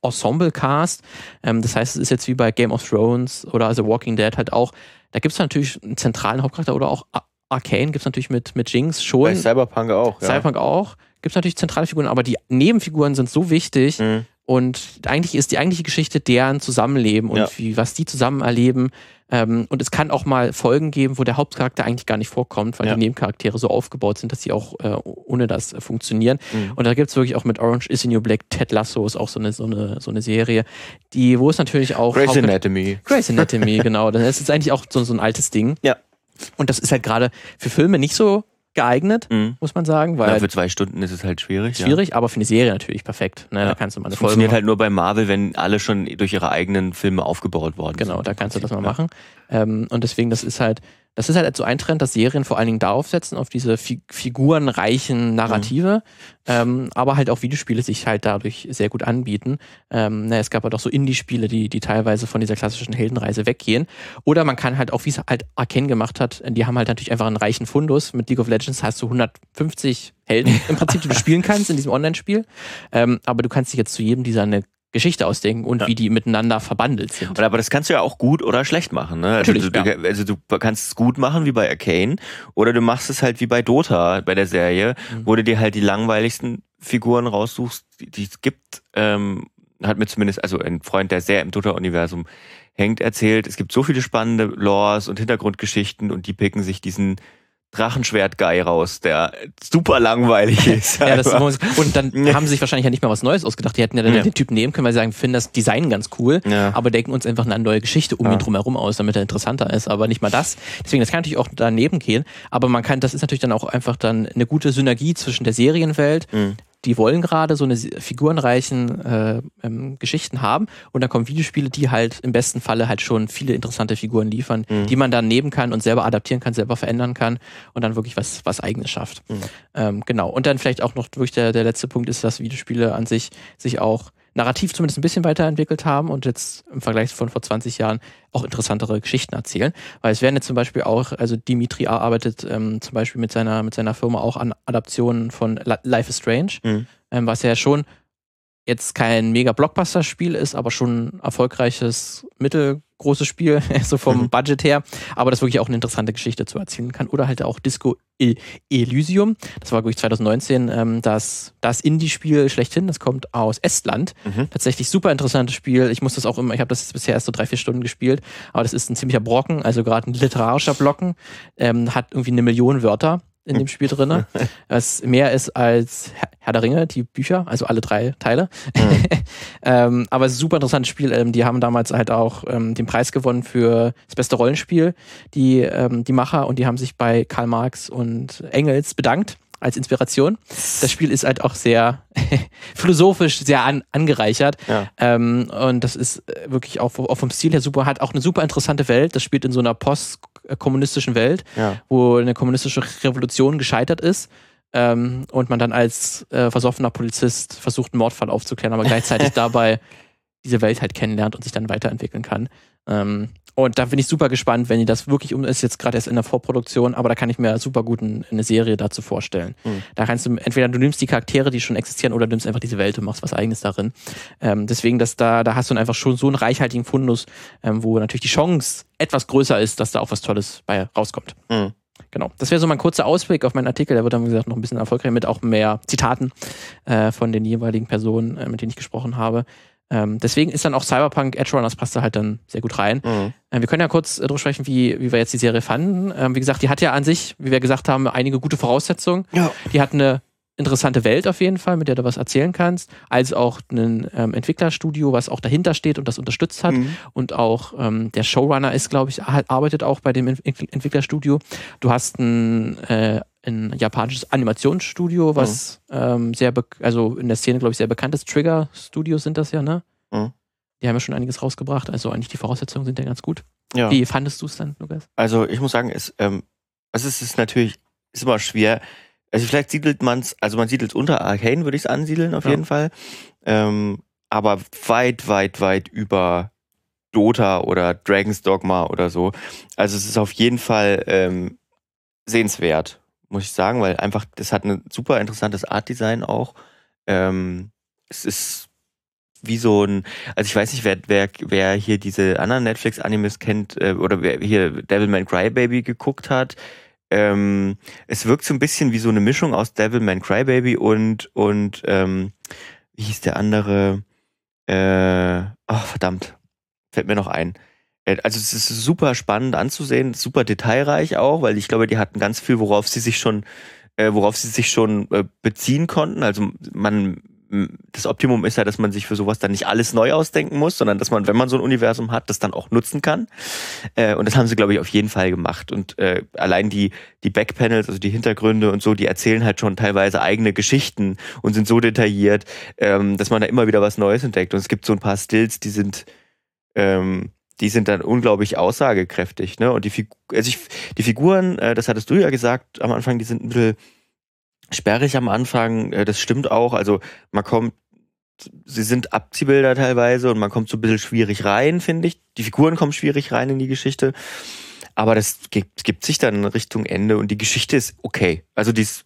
Ensemble Cast. Ähm, das heißt, es ist jetzt wie bei Game of Thrones oder The Walking Dead halt auch, da gibt es natürlich einen zentralen Hauptcharakter oder auch Arcane gibt es natürlich mit, mit Jinx schon. Bei Cyberpunk auch. Ja. Cyberpunk auch gibt es natürlich zentrale Figuren, aber die Nebenfiguren sind so wichtig. Mhm. Und eigentlich ist die eigentliche Geschichte deren Zusammenleben und ja. wie, was die zusammen erleben. Ähm, und es kann auch mal Folgen geben, wo der Hauptcharakter eigentlich gar nicht vorkommt, weil ja. die Nebencharaktere so aufgebaut sind, dass sie auch äh, ohne das äh, funktionieren. Mhm. Und da gibt es wirklich auch mit Orange is the New Black, Ted Lasso ist auch so eine, so eine, so eine Serie, die, wo es natürlich auch. Grey's Anatomy. Grey's Anatomy, genau. Das ist eigentlich auch so, so ein altes Ding. Ja. Und das ist halt gerade für Filme nicht so geeignet, mhm. muss man sagen. Weil ja, für zwei Stunden ist es halt schwierig. Schwierig, ja. aber für eine Serie natürlich perfekt. Ne? Ja. Da kannst du mal eine das Folge funktioniert machen. halt nur bei Marvel, wenn alle schon durch ihre eigenen Filme aufgebaut worden genau, sind. Genau, da kannst du das mal machen. Ähm, und deswegen, das ist halt, das ist halt so ein Trend, dass Serien vor allen Dingen darauf setzen, auf diese Fi figurenreichen Narrative, mhm. ähm, aber halt auch Videospiele sich halt dadurch sehr gut anbieten. Ähm, na, es gab halt auch so Indie-Spiele, die, die teilweise von dieser klassischen Heldenreise weggehen. Oder man kann halt auch, wie es halt Arcane gemacht hat, die haben halt natürlich einfach einen reichen Fundus. Mit League of Legends hast du 150 Helden im Prinzip, die du spielen kannst in diesem Online-Spiel. Ähm, aber du kannst dich jetzt zu jedem dieser eine Geschichte ausdenken und ja. wie die miteinander verbandelt sind. Aber das kannst du ja auch gut oder schlecht machen. Ne? Also Natürlich, also, du, ja. also du kannst es gut machen wie bei Arcane oder du machst es halt wie bei Dota bei der Serie, mhm. wo du dir halt die langweiligsten Figuren raussuchst, die es gibt. Ähm, hat mir zumindest, also ein Freund, der sehr im Dota-Universum hängt, erzählt, es gibt so viele spannende Lores und Hintergrundgeschichten und die picken sich diesen Drachenschwert-Guy raus, der super langweilig ist. ja, das, und dann haben sie sich wahrscheinlich ja nicht mal was Neues ausgedacht. Die hätten ja dann ja. den Typ nehmen können, weil sie sagen, finden das Design ganz cool, ja. aber denken uns einfach eine neue Geschichte um ihn drumherum aus, damit er interessanter ist. Aber nicht mal das. Deswegen, das kann natürlich auch daneben gehen. Aber man kann, das ist natürlich dann auch einfach dann eine gute Synergie zwischen der Serienwelt, mhm die wollen gerade so eine figurenreichen äh, ähm, Geschichten haben und dann kommen Videospiele, die halt im besten Falle halt schon viele interessante Figuren liefern, mhm. die man dann nehmen kann und selber adaptieren kann, selber verändern kann und dann wirklich was, was eigenes schafft. Mhm. Ähm, genau. Und dann vielleicht auch noch wirklich der, der letzte Punkt ist, dass Videospiele an sich sich auch narrativ zumindest ein bisschen weiterentwickelt haben und jetzt im Vergleich von vor 20 Jahren auch interessantere Geschichten erzählen. Weil es werden jetzt zum Beispiel auch, also Dimitri arbeitet ähm, zum Beispiel mit seiner, mit seiner Firma auch an Adaptionen von Life is Strange, mhm. ähm, was ja schon jetzt kein mega Blockbuster-Spiel ist, aber schon ein erfolgreiches, mittelgroßes Spiel, so vom mhm. Budget her, aber das wirklich auch eine interessante Geschichte zu erzählen kann. Oder halt auch Disco Elysium, das war, glaube ich, 2019, ähm, das, das Indie-Spiel schlechthin, das kommt aus Estland. Mhm. Tatsächlich super interessantes Spiel. Ich muss das auch immer, ich habe das bisher erst so drei, vier Stunden gespielt, aber das ist ein ziemlicher Brocken, also gerade ein literarischer Blocken, ähm, hat irgendwie eine Million Wörter in dem Spiel drin, was mehr ist als Herr der Ringe, die Bücher, also alle drei Teile. Mhm. ähm, aber es ist ein super interessantes Spiel. Ähm, die haben damals halt auch ähm, den Preis gewonnen für das beste Rollenspiel, die, ähm, die Macher, und die haben sich bei Karl Marx und Engels bedankt als Inspiration. Das Spiel ist halt auch sehr philosophisch, sehr an, angereichert. Ja. Ähm, und das ist äh, wirklich auch, auch, vom Stil her super, hat auch eine super interessante Welt. Das spielt in so einer postkommunistischen Welt, ja. wo eine kommunistische Revolution gescheitert ist. Ähm, und man dann als äh, versoffener Polizist versucht, einen Mordfall aufzuklären, aber gleichzeitig dabei diese Welt halt kennenlernt und sich dann weiterentwickeln kann. Ähm, und da bin ich super gespannt, wenn ihr das wirklich um ist, jetzt gerade erst in der Vorproduktion, aber da kann ich mir super gut eine Serie dazu vorstellen. Mhm. Da kannst du, entweder du nimmst die Charaktere, die schon existieren, oder du nimmst einfach diese Welt und machst was eigenes darin. Ähm, deswegen, dass da, da hast du einfach schon so einen reichhaltigen Fundus, ähm, wo natürlich die Chance etwas größer ist, dass da auch was Tolles bei rauskommt. Mhm. Genau. Das wäre so mein kurzer Ausblick auf meinen Artikel. Der wird dann, wie gesagt, noch ein bisschen erfolgreicher mit auch mehr Zitaten äh, von den jeweiligen Personen, äh, mit denen ich gesprochen habe. Ähm, deswegen ist dann auch Cyberpunk Edge Runners passt da halt dann sehr gut rein. Mhm. Äh, wir können ja kurz äh, drüber sprechen, wie, wie wir jetzt die Serie fanden. Ähm, wie gesagt, die hat ja an sich, wie wir gesagt haben, einige gute Voraussetzungen. Ja. Die hat eine interessante Welt auf jeden Fall, mit der du was erzählen kannst, als auch ein ähm, Entwicklerstudio, was auch dahinter steht und das unterstützt hat. Mhm. Und auch ähm, der Showrunner ist, glaube ich, arbeitet auch bei dem Ent Entwicklerstudio. Du hast ein äh, ein japanisches Animationsstudio, was mhm. ähm, sehr, also in der Szene, glaube ich, sehr bekannt ist. Trigger Studios sind das ja, ne? Mhm. Die haben ja schon einiges rausgebracht, also eigentlich die Voraussetzungen sind ja ganz gut. Ja. Wie fandest du es dann, Lukas? Also ich muss sagen, es, ähm, also es ist natürlich, ist immer schwer. Also vielleicht siedelt man es, also man siedelt es unter Arcane, würde ich es ansiedeln, auf ja. jeden Fall. Ähm, aber weit, weit, weit über Dota oder Dragon's Dogma oder so. Also es ist auf jeden Fall ähm, sehenswert muss ich sagen, weil einfach, das hat ein super interessantes Art-Design auch. Ähm, es ist wie so ein, also ich weiß nicht, wer, wer, wer hier diese anderen Netflix-Animes kennt äh, oder wer hier Devilman Crybaby geguckt hat. Ähm, es wirkt so ein bisschen wie so eine Mischung aus Devilman Crybaby und, und ähm, wie hieß der andere? Äh, oh, verdammt, fällt mir noch ein. Äh, also es ist super spannend anzusehen, super detailreich auch, weil ich glaube, die hatten ganz viel, worauf sie sich schon, äh, worauf sie sich schon äh, beziehen konnten. Also man, das Optimum ist ja, dass man sich für sowas dann nicht alles neu ausdenken muss, sondern dass man, wenn man so ein Universum hat, das dann auch nutzen kann. Äh, und das haben sie, glaube ich, auf jeden Fall gemacht. Und äh, allein die, die Backpanels, also die Hintergründe und so, die erzählen halt schon teilweise eigene Geschichten und sind so detailliert, ähm, dass man da immer wieder was Neues entdeckt. Und es gibt so ein paar Stills, die sind ähm, die sind dann unglaublich aussagekräftig. Ne? Und die, Figu also ich, die Figuren, äh, das hattest du ja gesagt am Anfang, die sind ein bisschen sperrig am Anfang. Äh, das stimmt auch. Also man kommt, sie sind Abziehbilder teilweise und man kommt so ein bisschen schwierig rein, finde ich. Die Figuren kommen schwierig rein in die Geschichte. Aber das gibt, gibt sich dann Richtung Ende und die Geschichte ist okay. Also die ist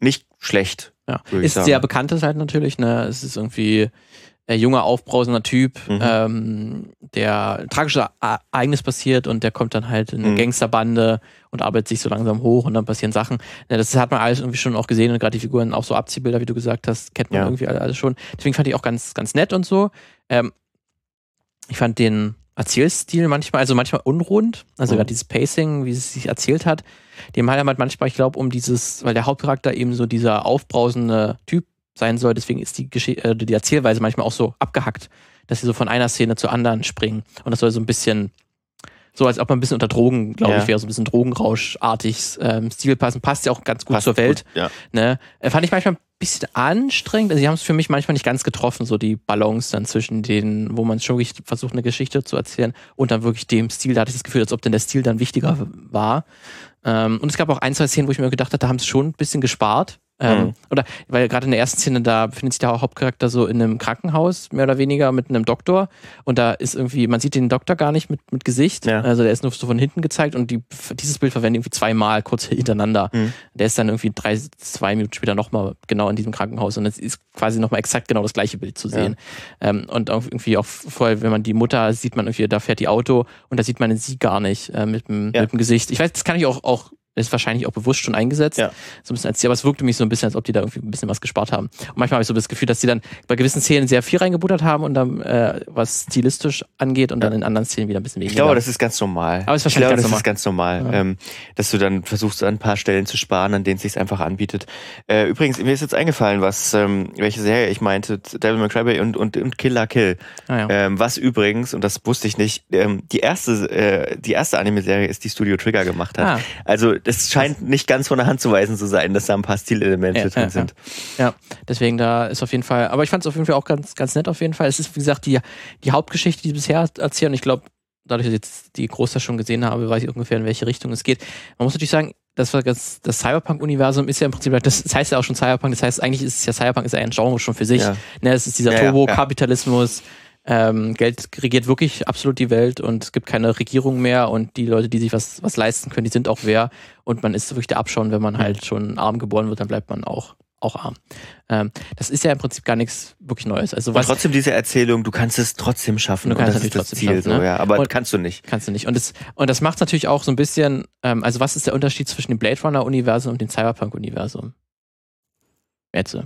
nicht schlecht. Ja. Ist sehr bekanntes halt natürlich, ne? Es ist irgendwie äh, junger, aufbrausender Typ, mhm. ähm, der ein tragisches Ereignis passiert und der kommt dann halt in eine mhm. Gangsterbande und arbeitet sich so langsam hoch und dann passieren Sachen. Ja, das hat man alles irgendwie schon auch gesehen und gerade die Figuren, auch so Abziehbilder, wie du gesagt hast, kennt man ja. irgendwie alles schon. Deswegen fand ich auch ganz, ganz nett und so. Ähm, ich fand den Erzählstil manchmal, also manchmal unrund, also mhm. gerade dieses Pacing, wie es sich erzählt hat, dem hat er halt manchmal, ich glaube, um dieses, weil der Hauptcharakter eben so dieser aufbrausende Typ sein soll. Deswegen ist die, Gesch äh, die Erzählweise manchmal auch so abgehackt, dass sie so von einer Szene zur anderen springen. Und das soll so ein bisschen, so als ob man ein bisschen unter Drogen, glaube ja. ich, wäre, so ein bisschen Drogenrauschartig ähm, Stil passen. Passt ja auch ganz gut Passt zur Welt. Gut, ja. ne? äh, fand ich manchmal ein bisschen anstrengend. Also, sie haben es für mich manchmal nicht ganz getroffen, so die Balance dann zwischen denen, wo man schon wirklich versucht, eine Geschichte zu erzählen und dann wirklich dem Stil. Da hatte ich das Gefühl, als ob denn der Stil dann wichtiger war. Ähm, und es gab auch ein, zwei Szenen, wo ich mir gedacht habe, da haben sie schon ein bisschen gespart. Ähm, mhm. Oder weil gerade in der ersten Szene, da befindet sich der Hauptcharakter so in einem Krankenhaus, mehr oder weniger, mit einem Doktor. Und da ist irgendwie, man sieht den Doktor gar nicht mit, mit Gesicht. Ja. Also der ist nur so von hinten gezeigt und die, dieses Bild verwendet irgendwie zweimal kurz hintereinander. Mhm. Der ist dann irgendwie drei, zwei Minuten später nochmal genau in diesem Krankenhaus und es ist quasi nochmal exakt genau das gleiche Bild zu sehen. Ja. Ähm, und irgendwie auch vorher, wenn man die Mutter sieht, man irgendwie, da fährt die Auto und da sieht man sie gar nicht äh, mit, dem, ja. mit dem Gesicht. Ich weiß, das kann ich auch, auch ist wahrscheinlich auch bewusst schon eingesetzt. Ja. So ein bisschen als Ziel, aber es wirkte mich so ein bisschen, als ob die da irgendwie ein bisschen was gespart haben. Und manchmal habe ich so das Gefühl, dass die dann bei gewissen Szenen sehr viel reingebuttert haben und dann äh, was stilistisch angeht und dann in anderen Szenen wieder ein bisschen weniger. Ich glaube, das ist ganz normal. Aber ist ich glaube, das normal. ist ganz normal, ja. ähm, dass du dann versuchst, an ein paar Stellen zu sparen, an denen es sich einfach anbietet. Äh, übrigens, mir ist jetzt eingefallen, was ähm, welche Serie ich meinte, Devil May Cry und, und, und Killer Kill. Ah, ja. ähm, was übrigens, und das wusste ich nicht, ähm, die erste, äh, die erste Anime-Serie ist, die Studio Trigger gemacht hat. Ah. Also das scheint nicht ganz von der Hand zu weisen zu sein, dass da ein paar Stilelemente ja, drin ja, sind. Ja. ja, deswegen da ist auf jeden Fall, aber ich fand es auf jeden Fall auch ganz, ganz nett auf jeden Fall. Es ist, wie gesagt, die, die Hauptgeschichte, die sie bisher erzählen. Ich glaube, dadurch, dass ich jetzt die Großteil schon gesehen habe, weiß ich ungefähr, in welche Richtung es geht. Man muss natürlich sagen, das, das, das Cyberpunk-Universum ist ja im Prinzip, das, das, heißt ja auch schon Cyberpunk, das heißt, eigentlich ist ja Cyberpunk ist ja ein Genre schon für sich. Ja. Ne, es ist dieser Turbo-Kapitalismus, ähm, Geld regiert wirklich absolut die Welt und es gibt keine Regierung mehr und die Leute, die sich was, was leisten können, die sind auch wer und man ist wirklich der Abschauen, wenn man halt schon arm geboren wird, dann bleibt man auch auch arm. Ähm, das ist ja im Prinzip gar nichts wirklich Neues. Also was, und trotzdem diese Erzählung, du kannst es trotzdem schaffen. Du kannst das ist das Ziel, schaffen, so, ne? ja, aber und, kannst du nicht. Kannst du nicht. Und das, und das macht natürlich auch so ein bisschen, ähm, also was ist der Unterschied zwischen dem Blade Runner Universum und dem Cyberpunk Universum? Jetzt.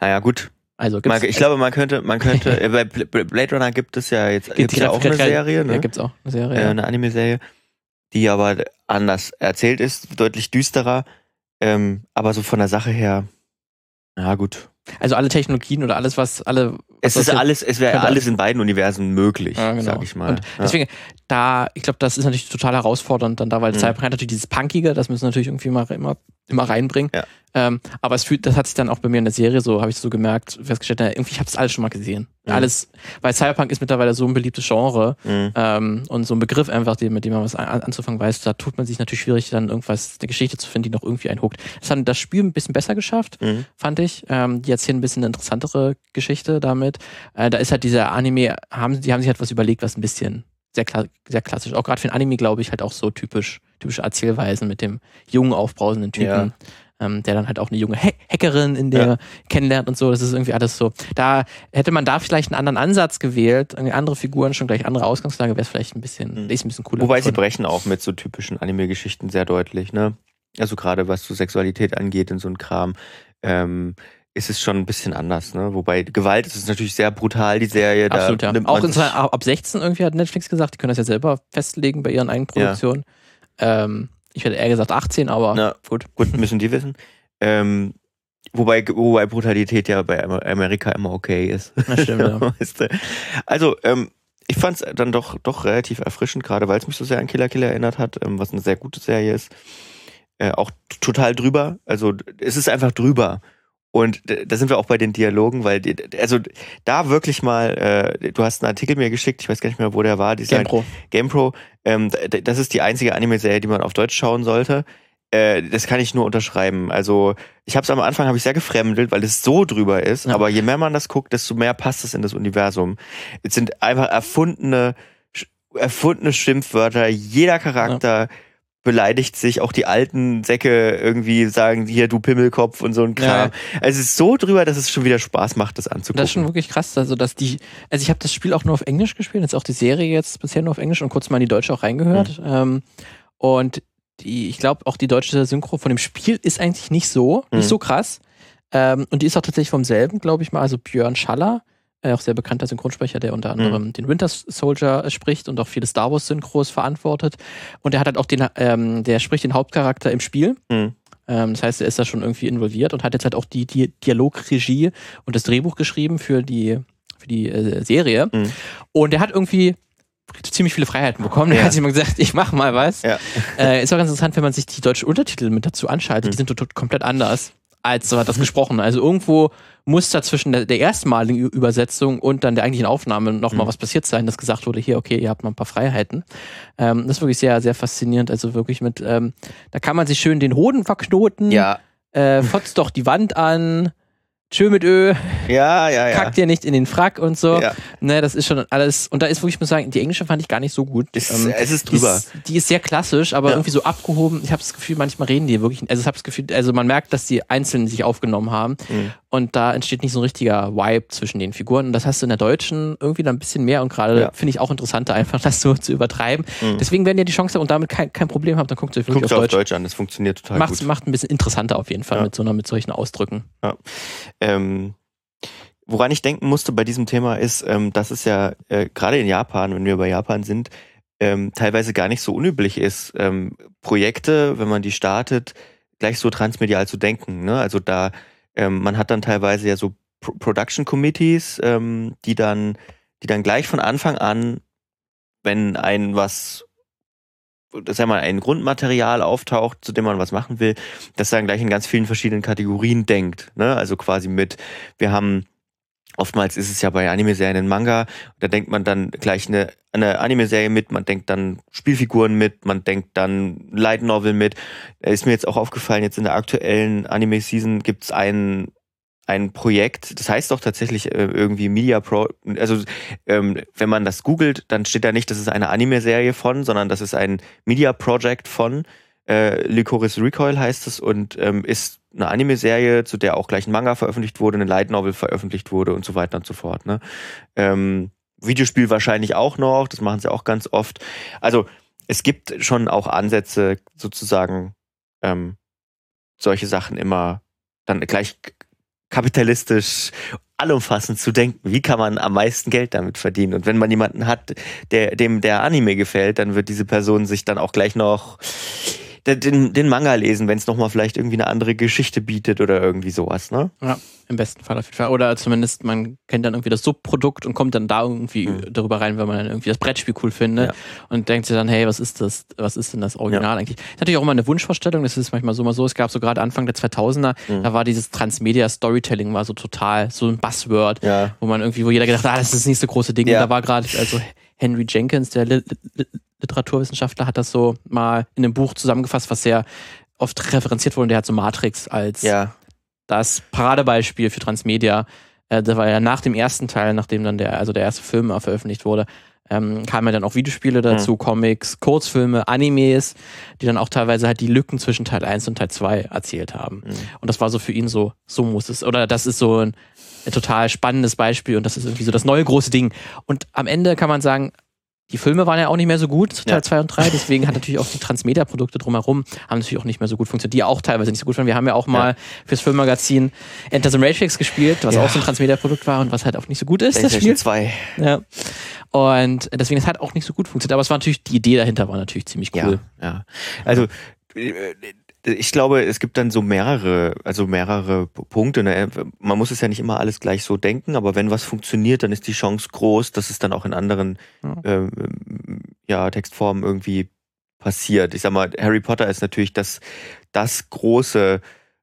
Naja, gut. Also gibt's, ich glaube, man könnte, man könnte, äh, bei Blade Runner gibt es ja jetzt gibt's ja auch eine Serie, ne? Ja, gibt's auch eine Serie. Äh, eine Anime-Serie, die aber anders erzählt ist, deutlich düsterer, ähm, aber so von der Sache her, ja gut. Also alle Technologien oder alles, was alle. Was es ist alles, es wäre alles in beiden Universen möglich, ja, genau. sag ich mal. Und deswegen, da, ich glaube, das ist natürlich total herausfordernd dann da, weil mhm. Cyberpunk hat natürlich dieses Punkige, das müssen wir natürlich irgendwie mal immer, immer reinbringen. Ja. Ähm, aber es fühlt, das hat sich dann auch bei mir in der Serie so, habe ich so gemerkt, festgestellt, irgendwie, ich habe das alles schon mal gesehen. Mhm. Alles, weil Cyberpunk ist mittlerweile so ein beliebtes Genre mhm. ähm, und so ein Begriff einfach, mit dem man was an, anzufangen weiß, da tut man sich natürlich schwierig, dann irgendwas, eine Geschichte zu finden, die noch irgendwie einen huckt. Das hat das Spiel ein bisschen besser geschafft, mhm. fand ich. Ähm, die erzählen ein bisschen eine interessantere Geschichte damit. Äh, da ist halt dieser Anime, haben, die haben sich halt was überlegt, was ein bisschen sehr, sehr klassisch, auch gerade für ein Anime, glaube ich, halt auch so typisch, typische Erzählweisen mit dem jungen, aufbrausenden Typen. Ja ähm, der dann halt auch eine junge ha Hackerin in der ja. kennenlernt und so. Das ist irgendwie alles so. Da hätte man da vielleicht einen anderen Ansatz gewählt, andere Figuren, schon gleich andere Ausgangslage, wäre es vielleicht ein bisschen, mhm. ist ein bisschen cooler. Wobei sie brechen auch mit so typischen Anime-Geschichten sehr deutlich, ne? Also gerade was so Sexualität angeht und so ein Kram. Ähm, ist es schon ein bisschen anders, ne? Wobei Gewalt ist es natürlich sehr brutal, die Serie. Absolut, ja. Auch in, ab 16 irgendwie hat Netflix gesagt, die können das ja selber festlegen bei ihren eigenen Produktionen. Ja. Ähm, ich hätte eher gesagt 18, aber Na, gut. Gut, müssen die wissen. Ähm, wobei, wobei Brutalität ja bei Amerika immer okay ist. Das stimmt, ja. also, ähm, ich fand es dann doch, doch relativ erfrischend, gerade weil es mich so sehr an Killer Killer erinnert hat, ähm, was eine sehr gute Serie ist. Äh, auch total drüber. Also es ist einfach drüber. Und da sind wir auch bei den Dialogen, weil, die, also da wirklich mal, äh, du hast einen Artikel mir geschickt, ich weiß gar nicht mehr, wo der war. Dieser GamePro. GamePro, ähm, das ist die einzige Anime-Serie, die man auf Deutsch schauen sollte. Äh, das kann ich nur unterschreiben. Also ich habe es am Anfang habe ich sehr gefremdelt, weil es so drüber ist. Ja. Aber je mehr man das guckt, desto mehr passt es in das Universum. Es sind einfach erfundene, erfundene Schimpfwörter. Jeder Charakter. Ja beleidigt sich, auch die alten Säcke irgendwie sagen, hier du Pimmelkopf und so ein Kram. Ja. Also es ist so drüber, dass es schon wieder Spaß macht, das anzugucken. Das ist schon wirklich krass, also dass die, also ich habe das Spiel auch nur auf Englisch gespielt, jetzt auch die Serie jetzt bisher nur auf Englisch und kurz mal in die Deutsche auch reingehört. Mhm. Ähm, und die, ich glaube auch die deutsche Synchro von dem Spiel ist eigentlich nicht so, mhm. nicht so krass. Ähm, und die ist auch tatsächlich vom selben, glaube ich mal, also Björn Schaller auch sehr bekannter Synchronsprecher, der unter anderem mhm. den Winter Soldier spricht und auch viele Star Wars Synchros verantwortet. Und der hat halt auch den, ähm, der spricht den Hauptcharakter im Spiel. Mhm. Ähm, das heißt, er ist da schon irgendwie involviert und hat jetzt halt auch die, die Dialogregie und das Drehbuch geschrieben für die, für die äh, Serie. Mhm. Und er hat irgendwie ziemlich viele Freiheiten bekommen. Ja. Er hat sich mal gesagt, ich mach mal was. Ja. Äh, ist auch ganz interessant, wenn man sich die deutschen Untertitel mit dazu anschaltet. Die mhm. sind komplett anders als das gesprochen. Also irgendwo muss da zwischen der, der erstmaligen Übersetzung und dann der eigentlichen Aufnahme nochmal mhm. was passiert sein, dass gesagt wurde, hier, okay, ihr habt noch ein paar Freiheiten. Ähm, das ist wirklich sehr, sehr faszinierend. Also wirklich mit, ähm, da kann man sich schön den Hoden verknoten. Ja. Äh, fotzt doch die Wand an. Tschö mit Ö. Ja, ja, ja. Kackt dir nicht in den Frack und so. Ja. Ne, das ist schon alles. Und da ist wirklich, ich muss sagen, die englische fand ich gar nicht so gut. Ist, ähm, es ist drüber. Die ist, die ist sehr klassisch, aber ja. irgendwie so abgehoben. Ich habe das Gefühl, manchmal reden die wirklich. Also ich habe das Gefühl, also man merkt, dass die einzeln sich aufgenommen haben. Mhm. Und da entsteht nicht so ein richtiger Vibe zwischen den Figuren. Und das hast du in der Deutschen irgendwie dann ein bisschen mehr. Und gerade ja. finde ich auch interessanter, einfach das so zu übertreiben. Mhm. Deswegen, wenn ihr die Chance habt und damit kein, kein Problem habt, dann guckt ihr wirklich Guckt auf, Deutsch. auf Deutsch an. Das funktioniert total Macht's, gut. Macht ein bisschen interessanter auf jeden Fall mit so einer, mit solchen Ausdrücken. Ja. Ähm Woran ich denken musste bei diesem Thema ist, ähm, dass es ja äh, gerade in Japan, wenn wir bei Japan sind, ähm, teilweise gar nicht so unüblich ist, ähm, Projekte, wenn man die startet, gleich so transmedial zu denken. Ne? Also da, ähm, man hat dann teilweise ja so Pro Production Committees, ähm, die dann, die dann gleich von Anfang an, wenn ein was dass ja mal ein Grundmaterial auftaucht, zu dem man was machen will, dass dann gleich in ganz vielen verschiedenen Kategorien denkt. Ne? Also quasi mit, wir haben Oftmals ist es ja bei Anime-Serien ein Manga, da denkt man dann gleich eine, eine Anime-Serie mit, man denkt dann Spielfiguren mit, man denkt dann Light Novel mit. Ist mir jetzt auch aufgefallen, jetzt in der aktuellen Anime-Season gibt es ein, Projekt, das heißt doch tatsächlich äh, irgendwie Media Pro, also ähm, wenn man das googelt, dann steht da nicht, das ist eine Anime-Serie von, sondern das ist ein Media Project von äh, Licorice Recoil heißt es und ähm, ist eine Anime-Serie, zu der auch gleich ein Manga veröffentlicht wurde, eine Light Novel veröffentlicht wurde und so weiter und so fort. Ne? Ähm, Videospiel wahrscheinlich auch noch, das machen sie auch ganz oft. Also es gibt schon auch Ansätze, sozusagen ähm, solche Sachen immer dann gleich kapitalistisch allumfassend zu denken. Wie kann man am meisten Geld damit verdienen? Und wenn man jemanden hat, der, dem der Anime gefällt, dann wird diese Person sich dann auch gleich noch den, den Manga lesen, wenn es nochmal vielleicht irgendwie eine andere Geschichte bietet oder irgendwie sowas, ne? Ja, im besten Fall auf jeden Fall. Oder zumindest man kennt dann irgendwie das Subprodukt und kommt dann da irgendwie mhm. darüber rein, wenn man dann irgendwie das Brettspiel cool findet ja. und denkt sich dann, hey, was ist das, was ist denn das Original ja. eigentlich? Das ist natürlich auch immer eine Wunschvorstellung, das ist manchmal so mal so. Es gab so gerade Anfang der 2000er, mhm. da war dieses Transmedia Storytelling war so total so ein Buzzword, ja. wo man irgendwie, wo jeder gedacht hat, ah, das ist das nächste große Ding. Und da war gerade, also Henry Jenkins, der Literaturwissenschaftler, hat das so mal in einem Buch zusammengefasst, was sehr oft referenziert wurde. Und der hat so Matrix als ja. das Paradebeispiel für Transmedia. Äh, das war ja nach dem ersten Teil, nachdem dann der, also der erste Film veröffentlicht wurde, ähm, kamen ja dann auch Videospiele dazu, mhm. Comics, Kurzfilme, Animes, die dann auch teilweise halt die Lücken zwischen Teil 1 und Teil 2 erzählt haben. Mhm. Und das war so für ihn so, so muss es, oder das ist so ein, ein total spannendes Beispiel und das ist irgendwie so das neue große Ding. Und am Ende kann man sagen, die Filme waren ja auch nicht mehr so gut, Teil 2 ja. und 3, deswegen hat natürlich auch die Transmedia-Produkte drumherum, haben natürlich auch nicht mehr so gut funktioniert, die auch teilweise nicht so gut waren. Wir haben ja auch mal ja. fürs Filmmagazin Enter the Matrix gespielt, was ja. auch so ein Transmedia-Produkt war und was halt auch nicht so gut ist, das Spiel. 2. Ja. Und deswegen, es hat auch nicht so gut funktioniert, aber es war natürlich, die Idee dahinter war natürlich ziemlich cool. Ja, ja. Also, äh, ich glaube, es gibt dann so mehrere, also mehrere Punkte. Ne? Man muss es ja nicht immer alles gleich so denken, aber wenn was funktioniert, dann ist die Chance groß, dass es dann auch in anderen ja. Äh, ja, Textformen irgendwie passiert. Ich sag mal, Harry Potter ist natürlich das, das große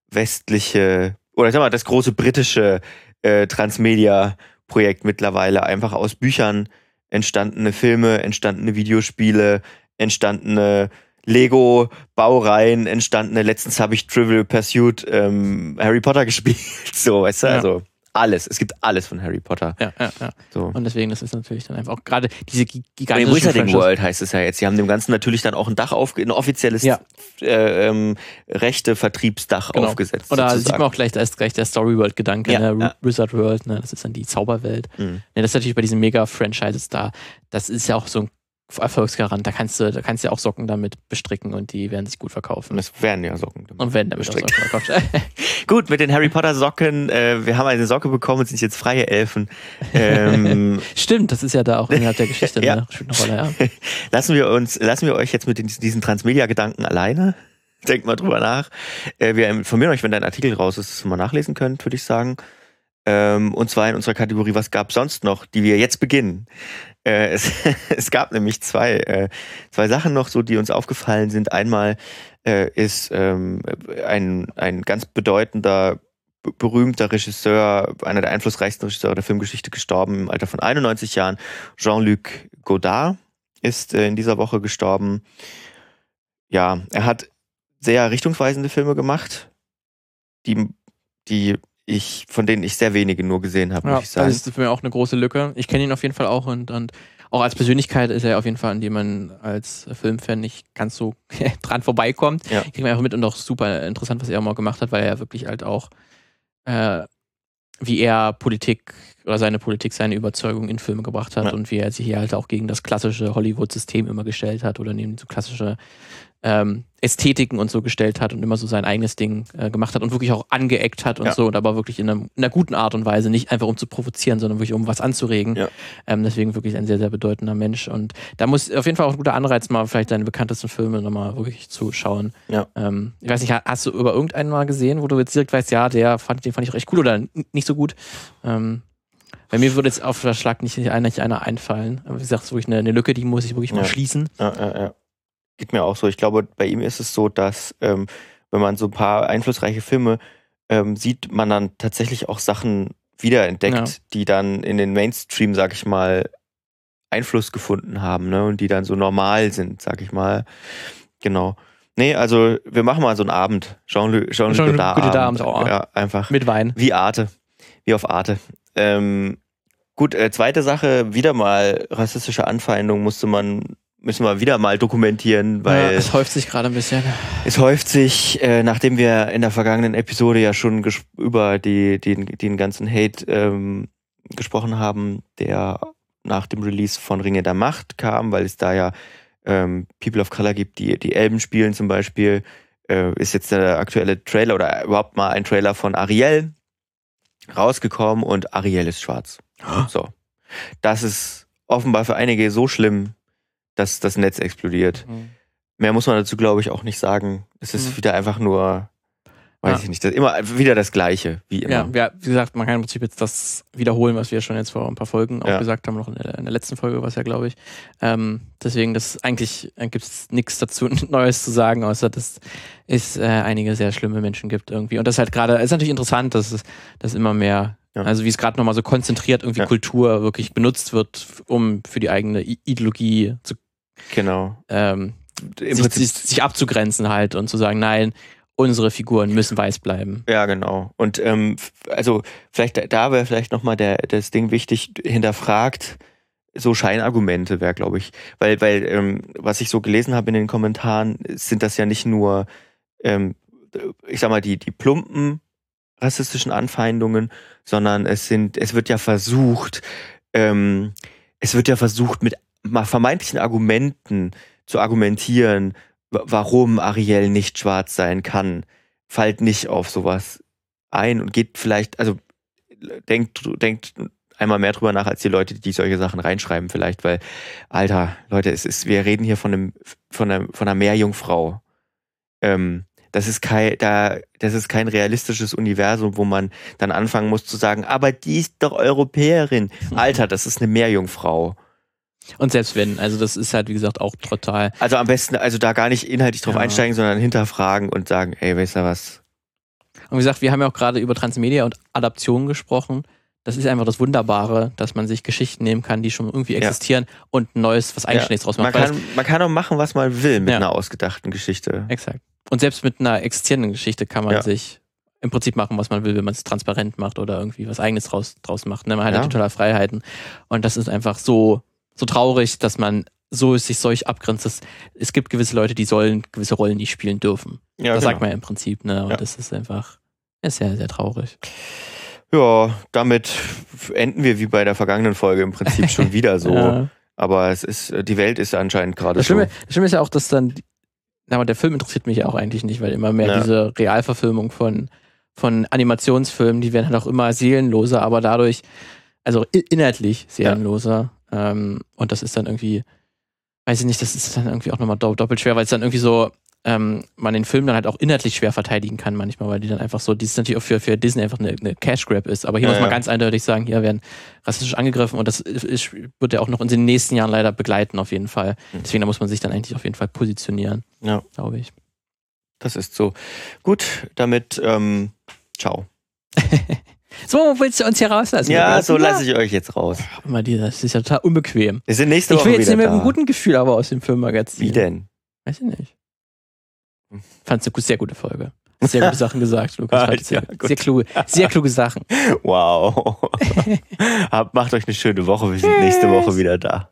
westliche, oder ich sag mal, das große britische äh, Transmedia-Projekt mittlerweile, einfach aus Büchern entstandene Filme, entstandene Videospiele, entstandene Lego-Baureihen entstandene. Letztens habe ich Trivial Pursuit ähm, Harry Potter gespielt. So, weißt du, ja. also alles. Es gibt alles von Harry Potter. Ja, ja, ja. So. Und deswegen, das ist natürlich dann einfach auch gerade diese gigantische Wizarding World heißt es ja jetzt. Sie haben dem Ganzen natürlich dann auch ein Dach auf, ein offizielles ja. äh, ähm, rechte Vertriebsdach genau. aufgesetzt. Oder sozusagen. sieht man auch gleich, da ist gleich der Story World Gedanke, ja, ne? ja. Wizard World, ne? das ist dann die Zauberwelt. Mhm. Ne, das ist natürlich bei diesen Mega-Franchises da, das ist ja auch so ein Erfolgsgarant. Da kannst du, da kannst du auch Socken damit bestricken und die werden sich gut verkaufen. Das werden ja Socken. Damit und werden damit Socken verkauft. gut, mit den Harry Potter Socken, äh, wir haben eine Socke bekommen und sind jetzt freie Elfen. Ähm, Stimmt, das ist ja da auch innerhalb der Geschichte ja. ne? eine Rolle, ja. lassen wir uns, lassen wir euch jetzt mit den, diesen Transmedia-Gedanken alleine. Denkt mal drüber nach. Äh, wir informieren euch, wenn dein Artikel raus ist, dass ihr mal nachlesen könnt, würde ich sagen. Ähm, und zwar in unserer Kategorie, was gab sonst noch, die wir jetzt beginnen. Äh, es, es, gab nämlich zwei, äh, zwei Sachen noch, so die uns aufgefallen sind. Einmal äh, ist ähm, ein, ein ganz bedeutender, berühmter Regisseur, einer der einflussreichsten Regisseure der Filmgeschichte gestorben im Alter von 91 Jahren. Jean-Luc Godard ist äh, in dieser Woche gestorben. Ja, er hat sehr richtungsweisende Filme gemacht, die, die ich, von denen ich sehr wenige nur gesehen habe, ja, muss ich sagen. Das ist für mich auch eine große Lücke. Ich kenne ihn auf jeden Fall auch und, und auch als Persönlichkeit ist er auf jeden Fall, an dem man als Filmfan nicht ganz so dran vorbeikommt. Ja. Ich kriege mir einfach mit und auch super interessant, was er auch mal gemacht hat, weil er wirklich halt auch, äh, wie er Politik oder seine Politik, seine Überzeugung in Filme gebracht hat Ja. und wie er sich hier halt auch gegen das klassische Hollywood-System immer gestellt hat oder neben so klassische ähm, Ästhetiken und so gestellt hat und immer so sein eigenes Ding äh, gemacht hat und wirklich auch angeeckt hat und Ja. so und aber wirklich in, einem, in einer guten Art und Weise, nicht einfach um zu provozieren, sondern wirklich um was anzuregen. Ja. Ähm, deswegen wirklich ein sehr, sehr bedeutender Mensch und da muss auf jeden Fall auch ein guter Anreiz, mal vielleicht seine bekanntesten Filme nochmal wirklich zu schauen. Ja. Ähm, ich weiß nicht, ha- hast du über irgendeinen mal gesehen, wo du jetzt direkt weißt, ja, der fand, den fand ich auch echt cool oder nicht so gut? Ähm, bei mir würde jetzt auf der Schlag nicht einer, nicht einer einfallen. Aber wie gesagt, es ist wirklich eine, eine Lücke, die muss ich wirklich mal schließen. Ja, ja, ja. Geht mir auch so. Ich glaube, bei ihm ist es so, dass ähm, wenn man so ein paar einflussreiche Filme ähm, sieht, man dann tatsächlich auch Sachen wiederentdeckt, Ja. die dann in den Mainstream, sag ich mal, Einfluss gefunden haben, ne? Und die dann so normal sind, sag ich mal. Genau. Nee, also wir machen mal so einen Abend. Jean-Luc Jean Jean-Luc Godard. Godard Abend. Abend, oh. Ja, einfach. Mit Wein. Wie Arte. Wie auf Arte. Ähm, gut, äh, zweite Sache, wieder mal rassistische Anfeindung musste man, müssen wir wieder mal dokumentieren, ja, weil es häuft sich gerade ein bisschen. es häuft sich, äh, nachdem wir in der vergangenen Episode ja schon über die, den, den ganzen Hate ähm, gesprochen haben, der nach dem Release von Ringe der Macht kam, weil es da ja ähm, People of Color gibt, die die Elben spielen zum Beispiel, äh, ist jetzt der aktuelle Trailer oder überhaupt mal ein Trailer von Ariel rausgekommen und Ariel ist schwarz. So. Das ist offenbar für einige so schlimm, dass das Netz explodiert. Mehr muss man dazu, glaube ich, auch nicht sagen. Es ist Mhm. wieder einfach nur, weiß Ja. ich nicht, das, immer wieder das Gleiche, wie immer. Ja, ja, wie gesagt, man kann im Prinzip jetzt das wiederholen, was wir schon jetzt vor ein paar Folgen auch Ja. gesagt haben, noch in der, in der letzten Folge war es ja, glaube ich. Ähm, deswegen, das eigentlich äh, gibt es nichts dazu Neues zu sagen, außer dass es äh, einige sehr schlimme Menschen gibt irgendwie. Und das halt gerade, ist natürlich interessant, dass es dass immer mehr, also wie es gerade nochmal so konzentriert irgendwie Ja. Kultur wirklich benutzt wird, um für die eigene I Ideologie zu Genau. ähm, sich, sich, sich abzugrenzen halt und zu sagen, nein, unsere Figuren müssen weiß bleiben. ja, genau. Und ähm, also vielleicht da wäre vielleicht nochmal der das Ding wichtig, hinterfragt so Scheinargumente wäre, glaube ich. Weil, weil, ähm, was ich so gelesen habe in den Kommentaren, sind das ja nicht nur, ähm, ich sag mal, die, die plumpen rassistischen Anfeindungen, sondern es sind, es wird ja versucht, ähm, es wird ja versucht, mit vermeintlichen Argumenten zu argumentieren, wa- warum Ariel nicht schwarz sein kann. Fallt nicht auf sowas ein und geht vielleicht, also denkt, denkt einmal mehr drüber nach als die Leute, die solche Sachen reinschreiben, vielleicht, weil, Alter, Leute, es ist, wir reden hier von einem, von einer, von einer Meerjungfrau. Ähm, das ist kein, da, das ist kein realistisches Universum, wo man dann anfangen muss zu sagen, aber die ist doch Europäerin. Alter, das ist eine Meerjungfrau. Und selbst wenn, also das ist halt, wie gesagt, auch total. Also am besten, also da gar nicht inhaltlich drauf Ja. einsteigen, sondern hinterfragen und sagen, ey, weißt du was? Und wie gesagt, wir haben ja auch gerade über Transmedia und Adaption gesprochen. Das ist einfach das Wunderbare, dass man sich Geschichten nehmen kann, die schon irgendwie Ja. existieren und ein neues, was Eigenständiges draus Man macht. Weil kann, man kann auch machen, was man will mit Ja. einer ausgedachten Geschichte. exakt. Und selbst mit einer existierenden Geschichte kann man Ja. sich im Prinzip machen, was man will, wenn man es transparent macht oder irgendwie was Eigenes draus, draus macht. Ne? Man hat ja. Ja. total Freiheiten. Und das ist einfach so, so traurig, dass man so sich solch abgrenzt. Dass es gibt gewisse Leute, die sollen gewisse Rollen nicht spielen dürfen. Ja, das genau. sagt man ja im Prinzip. Ne? Und Ja. das ist einfach ist sehr, sehr traurig. Ja, damit enden wir wie bei der vergangenen Folge im Prinzip schon wieder so. Ja. Aber es ist, die Welt ist anscheinend gerade so. Das Schlimme ist ja auch, dass dann, aber der Film interessiert mich ja auch eigentlich nicht, weil immer mehr Ja. diese Realverfilmung von, von Animationsfilmen, die werden halt auch immer seelenloser, aber dadurch, also inhaltlich seelenloser. Ähm, und das ist dann irgendwie, weiß ich nicht, das ist dann irgendwie auch nochmal dopp- doppelt schwer, weil es dann irgendwie so, ähm, man den Film dann halt auch inhaltlich schwer verteidigen kann manchmal, weil die dann einfach so, die ist natürlich auch für, für Disney einfach eine, eine Cash Grab ist. Aber hier Ja, muss man ja. ganz eindeutig sagen, hier werden rassistisch angegriffen und das ist, wird ja auch noch in den nächsten Jahren leider begleiten, auf jeden Fall. Mhm. Deswegen da muss man sich dann eigentlich auf jeden Fall positionieren, Ja. glaube ich. Das ist so. Gut, damit, ähm, ciao. So, willst du uns hier rauslassen? Ja, so lasse ich euch jetzt raus. Immer die, das ist ja total unbequem. Wir sind nächste Ich Woche will jetzt wieder nicht mit einem guten Gefühl aber aus dem Filmmagazin. Wie denn? Weiß ich nicht. Fand's eine sehr gute Folge. Sehr gute Sachen gesagt, Lukas. Fand ich Ja, sehr, sehr, kluge, sehr kluge Sachen. Wow. Macht euch eine schöne Woche. Wir sind nächste Woche wieder da.